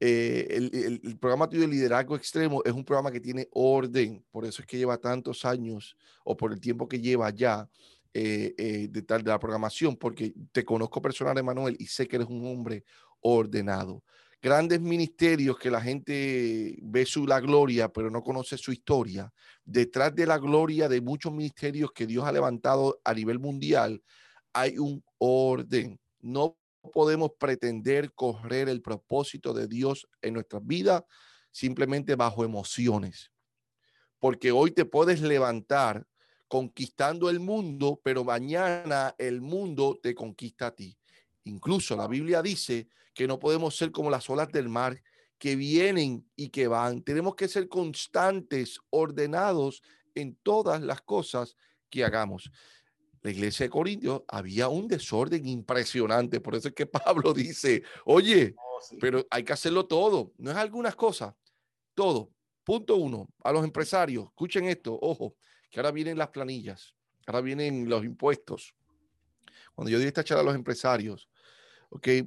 Eh, el, programa tuyo de liderazgo extremo es un programa que tiene orden, por eso es que lleva tantos años o por el tiempo que lleva ya eh, eh, de, tal, de la programación, porque te conozco personal, Emanuel, y sé que eres un hombre ordenado. Grandes ministerios que la gente ve su la gloria, pero no conoce su historia. Detrás de la gloria de muchos ministerios que Dios ha levantado a nivel mundial, hay un orden. No podemos pretender correr el propósito de Dios en nuestras vidas simplemente bajo emociones. Porque hoy te puedes levantar conquistando el mundo, pero mañana el mundo te conquista a ti. Incluso la Biblia dice que no podemos ser como las olas del mar que vienen y que van. Tenemos que ser constantes, ordenados en todas las cosas que hagamos la iglesia de Corintios había un desorden impresionante. Por eso es que Pablo dice, oye, oh, pero hay que hacerlo todo. No es algunas cosas, todo. Punto uno, a los empresarios, escuchen esto, ojo, que ahora vienen las planillas, ahora vienen los impuestos. Cuando yo di esta charla a los empresarios, ok, eh,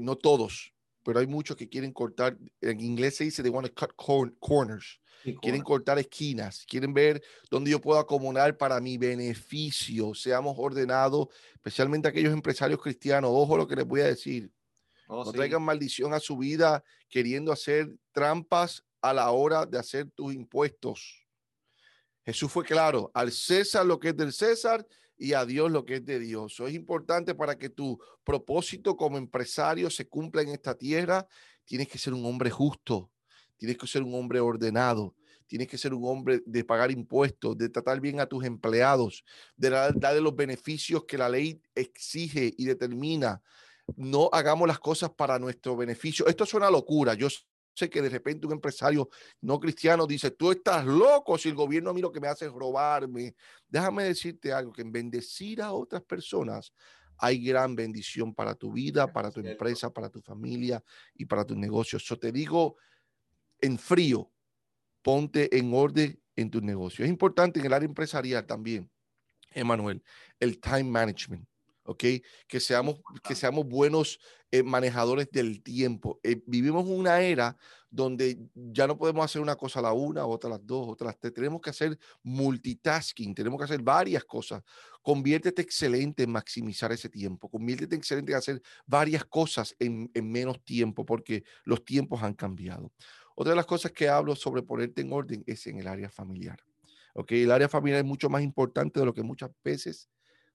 no todos, pero hay muchos que quieren cortar, en inglés se dice, they want to cut corners. quieren cortar esquinas, quieren ver dónde yo puedo acomodar para mi beneficio. Seamos ordenados, especialmente aquellos empresarios cristianos. Ojo lo que les voy a decir. Oh, no traigan maldición a su vida queriendo hacer trampas a la hora de hacer tus impuestos. Jesús fue claro, al César lo que es del César y a Dios lo que es de Dios. Es importante para que tu propósito como empresario se cumpla en esta tierra. Tienes que ser un hombre justo, tienes que ser un hombre ordenado, tienes que ser un hombre de pagar impuestos, de tratar bien a tus empleados, de darle los beneficios que la ley exige y determina. No hagamos las cosas para nuestro beneficio. Esto es una locura. Yo sé que de repente un empresario no cristiano dice, tú estás loco si el gobierno a mí lo que me hace es robarme. Déjame decirte algo, que en bendecir a otras personas hay gran bendición para tu vida, para tu empresa, para tu familia y para tus negocios. Yo te digo en frío, ponte en orden en tus negocios. Es importante en el área empresarial también, Emanuel, el time management. ¿Ok? Que seamos, que seamos buenos eh, manejadores del tiempo. Eh, vivimos una era donde ya no podemos hacer una cosa a la una, otra a las dos, otra a las tres. Tenemos que hacer multitasking, tenemos que hacer varias cosas. Conviértete excelente en maximizar ese tiempo. Conviértete excelente en hacer varias cosas en, en menos tiempo, porque los tiempos han cambiado. Otra de las cosas que hablo sobre ponerte en orden es en el área familiar. ¿ok? El área familiar es mucho más importante de lo que muchas veces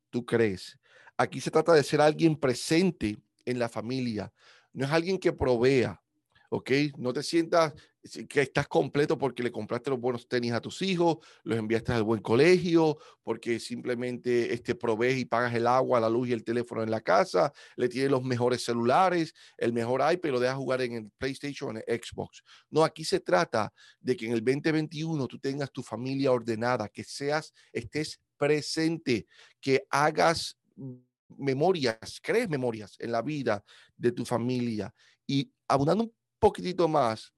tú crees. Aquí se trata de ser alguien presente en la familia, no es alguien que provea, ¿ok? No te sientas que estás completo porque le compraste los buenos tenis a tus hijos, los enviaste al buen colegio, porque simplemente este, provees y pagas el agua, la luz y el teléfono en la casa, le tienes los mejores celulares, el mejor iPad, lo dejas jugar en el PlayStation o Xbox. No, aquí se trata de que en el 2021 tú tengas tu familia ordenada, que seas, estés presente, que hagas memorias, crees memorias en la vida de tu familia y abundando un poquitito más,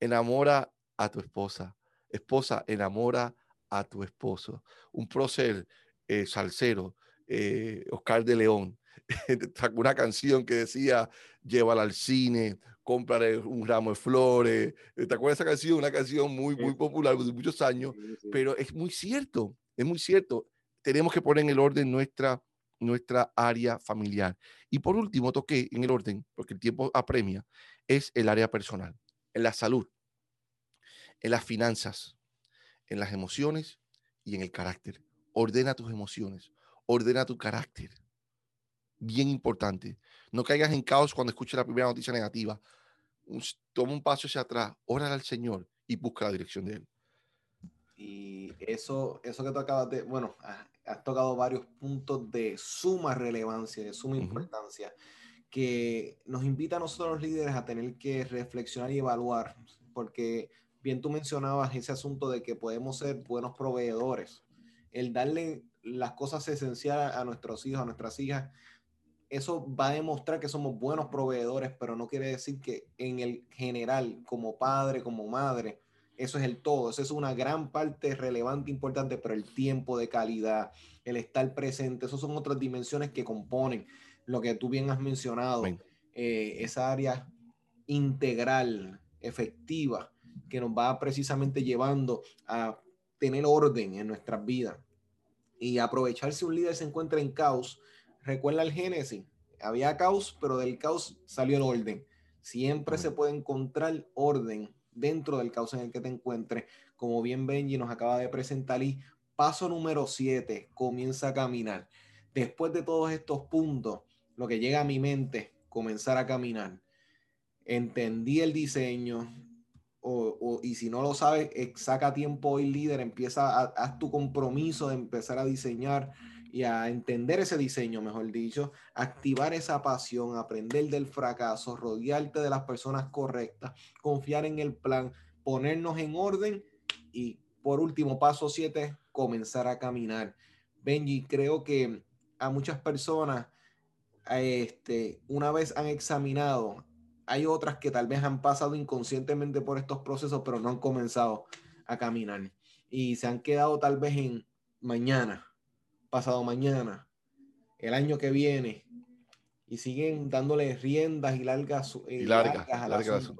enamora a tu esposa. Esposa, enamora a tu esposo. Un prócer eh, salsero, eh, Oscar de León, una canción que decía, llévala al cine, cómprale un ramo de flores. ¿Te acuerdas de esa canción? Una canción muy, muy popular de muchos años, pero es muy cierto, es muy cierto. Tenemos que poner en el orden nuestra, nuestra área familiar. Y por último, toqué en el orden, porque el tiempo apremia, es el área personal, en la salud en las finanzas, en las emociones y en el carácter. Ordena tus emociones, ordena tu carácter. Bien importante. No caigas en caos cuando escuches la primera noticia negativa. Toma un paso hacia atrás, órale al Señor y busca la dirección de Él. Y eso, eso que tú acabas de, bueno, has tocado varios puntos de suma relevancia, de suma importancia, que nos invita a nosotros los líderes a tener que reflexionar y evaluar, porque bien tú mencionabas ese asunto de que podemos ser buenos proveedores. El darle las cosas esenciales a nuestros hijos, a nuestras hijas, eso va a demostrar que somos buenos proveedores, pero no quiere decir que en el general, como padre, como madre, eso es el todo. Eso es una gran parte relevante, importante, pero el tiempo de calidad, el estar presente, esas son otras dimensiones que componen lo que tú bien has mencionado, eh, esa área integral, efectiva, que nos va precisamente llevando a tener orden en nuestras vidas. Y aprovechar si un líder se encuentra en caos, recuerda el Génesis, había caos, pero del caos salió el orden. Siempre se puede encontrar orden dentro del caos en el que te encuentres. Como bien Benji nos acaba de presentar y paso número 7, comienza a caminar. Después de todos estos puntos, lo que llega a mi mente, comenzar a caminar. Entendí el diseño, o, y si no lo sabes, eh, saca tiempo hoy líder, empieza, a, haz tu compromiso de empezar a diseñar y a entender ese diseño, mejor dicho, activar esa pasión, aprender del fracaso, rodearte de las personas correctas, confiar en el plan, ponernos en orden y por último, paso siete, comenzar a caminar. Benji, creo que a muchas personas, este, una vez han examinado hay otras que tal vez han pasado inconscientemente por estos procesos, pero no han comenzado a caminar. Y se han quedado tal vez en mañana, pasado mañana, el año que viene, y siguen dándole riendas y largas, eh, y largas, largas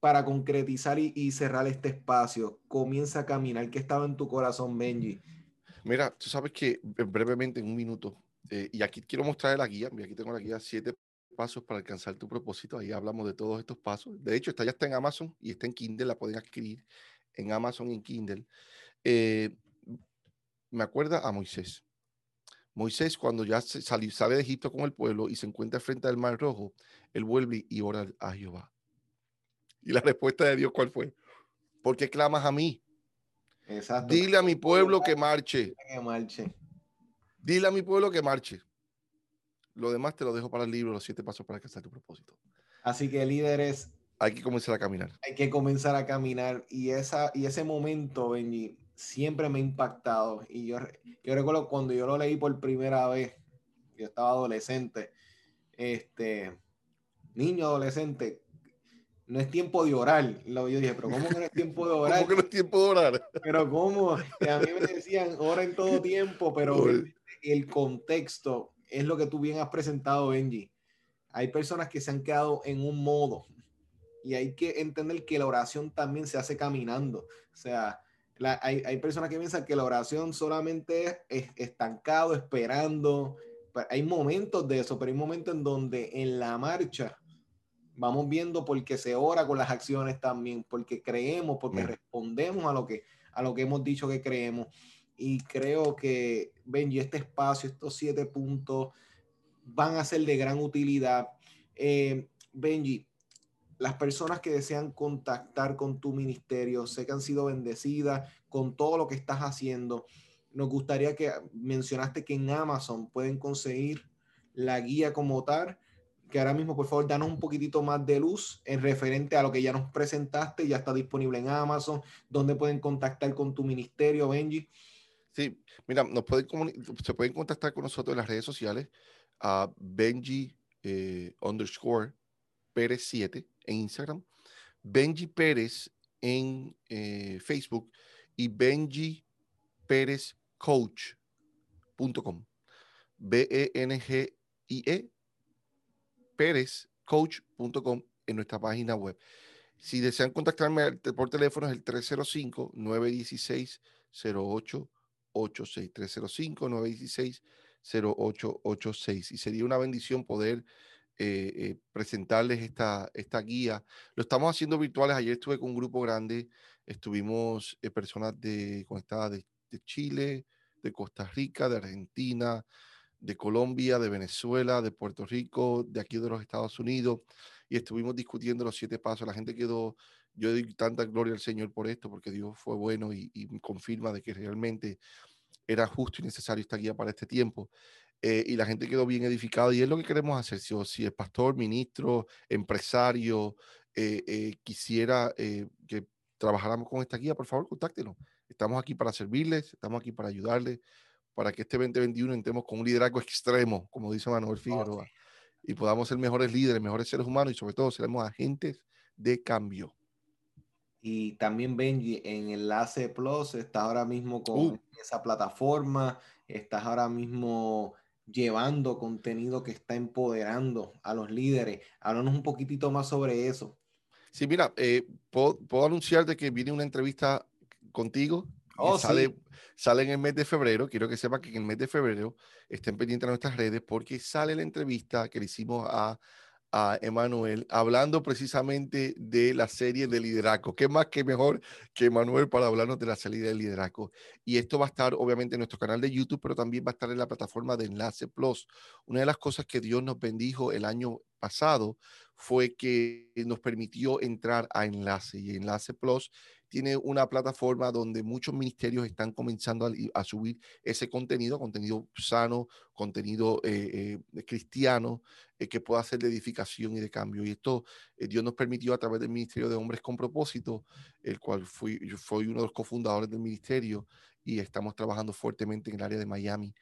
para concretizar y, cerrar este espacio, comienza a caminar. ¿Qué estaba en tu corazón, Benji? Mira, tú sabes que brevemente, en un minuto, eh, y aquí quiero mostrar la guía, aquí tengo la guía siete pasos para alcanzar tu propósito. Ahí hablamos de todos estos pasos. De hecho, esta ya está en Amazon y está en Kindle, la pueden adquirir en Amazon y en Kindle. Eh, me acuerda a Moisés. Moisés, cuando ya sale, sale de Egipto con el pueblo y se encuentra frente al Mar Rojo, él vuelve y ora a Jehová. Y la respuesta de Dios, ¿cuál fue? ¿Por qué clamas a mí? Exacto. Dile a mi pueblo que marche. Que marche. Dile a mi pueblo que marche. Lo demás te lo dejo para el libro, los siete pasos para alcanzar tu propósito. Así que líderes. Hay que comenzar a caminar. Hay que comenzar a caminar. Y, esa, y ese momento, Benji, siempre me ha impactado. Y yo, yo recuerdo cuando yo lo leí por primera vez, yo estaba adolescente, este, niño adolescente, no es tiempo de orar. Yo dije, pero ¿cómo que no es tiempo de orar? ¿Cómo que no es tiempo de orar? Pero ¿cómo? A mí me decían, ora en todo tiempo, pero el contexto es lo que tú bien has presentado, Benji. Hay personas que se han quedado en un modo y hay que entender que la oración también se hace caminando. O sea, hay, hay, personas que piensan que la oración solamente es estancado, esperando. Hay momentos de eso, pero hay momentos en donde en la marcha vamos viendo porque se ora con las acciones también, porque creemos, porque respondemos a lo que a lo que hemos dicho que creemos. Y creo que Benji, este espacio, estos siete puntos van a ser de gran utilidad. Eh, Benji, las personas que desean contactar con tu ministerio, sé que han sido bendecidas con todo lo que estás haciendo. Nos gustaría que mencionaste que en Amazon pueden conseguir la guía como tal, que ahora mismo, por favor, danos un poquitito más de luz en referente a lo que ya nos presentaste, ya está disponible en Amazon, donde pueden contactar con tu ministerio, Benji. Sí, mira, nos pueden se pueden contactar con nosotros en las redes sociales a Benji eh, underscore Pérez 7 en Instagram, Benji Pérez en eh, Facebook y Benji Pérez Coach.com. B-E-N-G-I-E Pérez Coach.com en nuestra página web. Si desean contactarme por teléfono es el 305 916 0886 305 916 0886 y sería una bendición poder eh, eh, presentarles esta, esta guía. Lo estamos haciendo virtuales. Ayer estuve con un grupo grande. Estuvimos eh, personas de, conectadas de, Chile, de Costa Rica, de Argentina, de Colombia, de Venezuela, de Puerto Rico, de aquí de los Estados Unidos. Y estuvimos discutiendo los siete pasos. La gente quedó, yo doy tanta gloria al Señor por esto, porque Dios fue bueno y, y confirma de que realmente era justo y necesario esta guía para este tiempo. Eh, y la gente quedó bien edificada y es lo que queremos hacer. Si, si el pastor, ministro, empresario eh, eh, quisiera que trabajáramos con esta guía, por favor, contáctenos. Estamos aquí para servirles, estamos aquí para ayudarles, para que este 2021 entremos con un liderazgo extremo, como dice Manuel Figueroa, y podamos ser mejores líderes, mejores seres humanos y sobre todo seremos agentes de cambio. Y también Benji en Enlace Plus está ahora mismo con uh. esa plataforma, estás ahora mismo llevando contenido que está empoderando a los líderes. Háblanos un poquitito más sobre eso. Sí, mira, eh, puedo, anunciar de que viene una entrevista contigo. Oh, sale, sale en el mes de febrero. Quiero que sepa que en el mes de febrero estén pendientes de nuestras redes porque sale la entrevista que le hicimos a a Emanuel hablando precisamente de la serie de liderazgo. ¿Qué más que mejor que Emanuel para hablarnos de la salida de liderazgo? Y esto va a estar obviamente en nuestro canal de YouTube, pero también va a estar en la plataforma de Enlace Plus. Una de las cosas que Dios nos bendijo el año pasado fue que nos permitió entrar a Enlace y Enlace Plus tiene una plataforma donde muchos ministerios están comenzando a, subir ese contenido, contenido sano, contenido eh, eh, cristiano, eh, que pueda ser de edificación y de cambio. Y esto Dios nos permitió a través del Ministerio de Hombres con Propósito, el cual fui, yo fui uno de los cofundadores del ministerio, y estamos trabajando fuertemente en el área de Miami,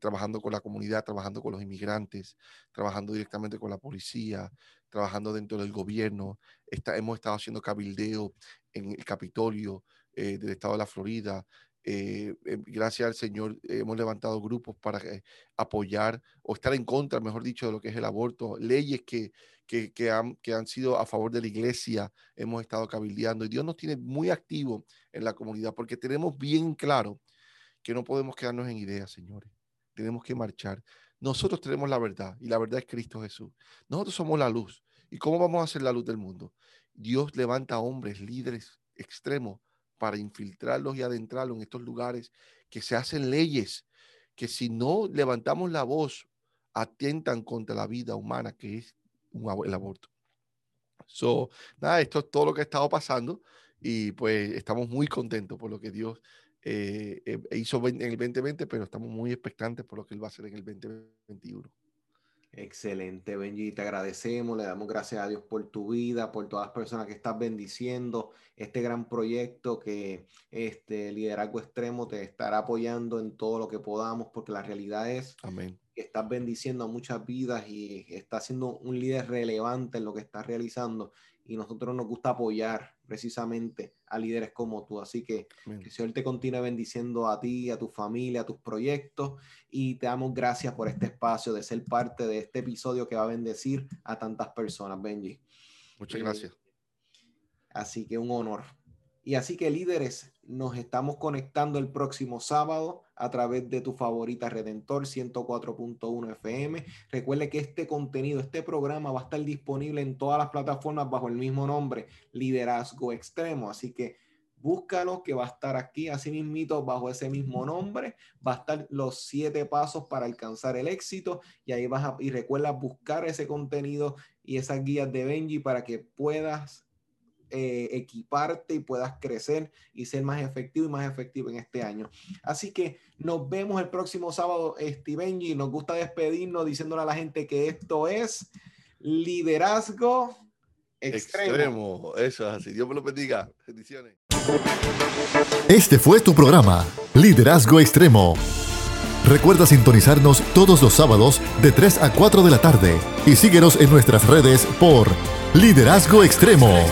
trabajando con la comunidad, trabajando con los inmigrantes, trabajando directamente con la policía, trabajando dentro del gobierno. Está, hemos estado haciendo cabildeo en el Capitolio eh, del estado de la Florida. Eh, eh, gracias al Señor hemos levantado grupos para apoyar o estar en contra, mejor dicho, de lo que es el aborto, leyes que, que, que, han, que han sido a favor de la iglesia, hemos estado cabildeando y Dios nos tiene muy activos en la comunidad porque tenemos bien claro que no podemos quedarnos en ideas, señores. Tenemos que marchar. Nosotros tenemos la verdad y la verdad es Cristo Jesús. Nosotros somos la luz. ¿Y cómo vamos a ser la luz del mundo? Dios levanta hombres, líderes extremos para infiltrarlos y adentrarlos en estos lugares que se hacen leyes que si no levantamos la voz atentan contra la vida humana que es el aborto. So, nada, esto es todo lo que ha estado pasando y pues estamos muy contentos por lo que Dios eh, eh, hizo en el 2020, pero estamos muy expectantes por lo que él va a hacer en el 2021. Excelente, Benji. Te agradecemos, le damos gracias a Dios por tu vida, por todas las personas que estás bendiciendo, este gran proyecto que este liderazgo extremo te estará apoyando en todo lo que podamos, porque la realidad es Amén. que estás bendiciendo a muchas vidas y estás siendo un líder relevante en lo que estás realizando y nosotros nos gusta apoyar precisamente a líderes como tú. Así que que el Señor te continúe bendiciendo a ti, a tu familia, a tus proyectos y te damos gracias por este espacio de ser parte de este episodio que va a bendecir a tantas personas, Benji. Muchas Eh, gracias. Así que un honor. Y así que líderes, nos estamos conectando el próximo sábado a través de tu favorita Redentor 104.1 FM. Recuerde que este contenido, este programa va a estar disponible en todas las plataformas bajo el mismo nombre, Liderazgo Extremo. Así que búscalo que va a estar aquí, así mismito, bajo ese mismo nombre. Va a estar los siete pasos para alcanzar el éxito y ahí vas y recuerda buscar ese contenido y esas guías de Benji para que puedas eh, equiparte y puedas crecer y ser más efectivo y más efectivo en este año. Así que nos vemos el próximo sábado, este Benji. Nos gusta despedirnos diciéndole a la gente que esto es liderazgo extremo. Extremo. Eso es así. Dios me lo bendiga. Bendiciones. Este fue tu programa, Liderazgo Extremo. Recuerda sintonizarnos todos los sábados de 3 a 4 de la tarde y síguenos en nuestras redes por Liderazgo Extremo.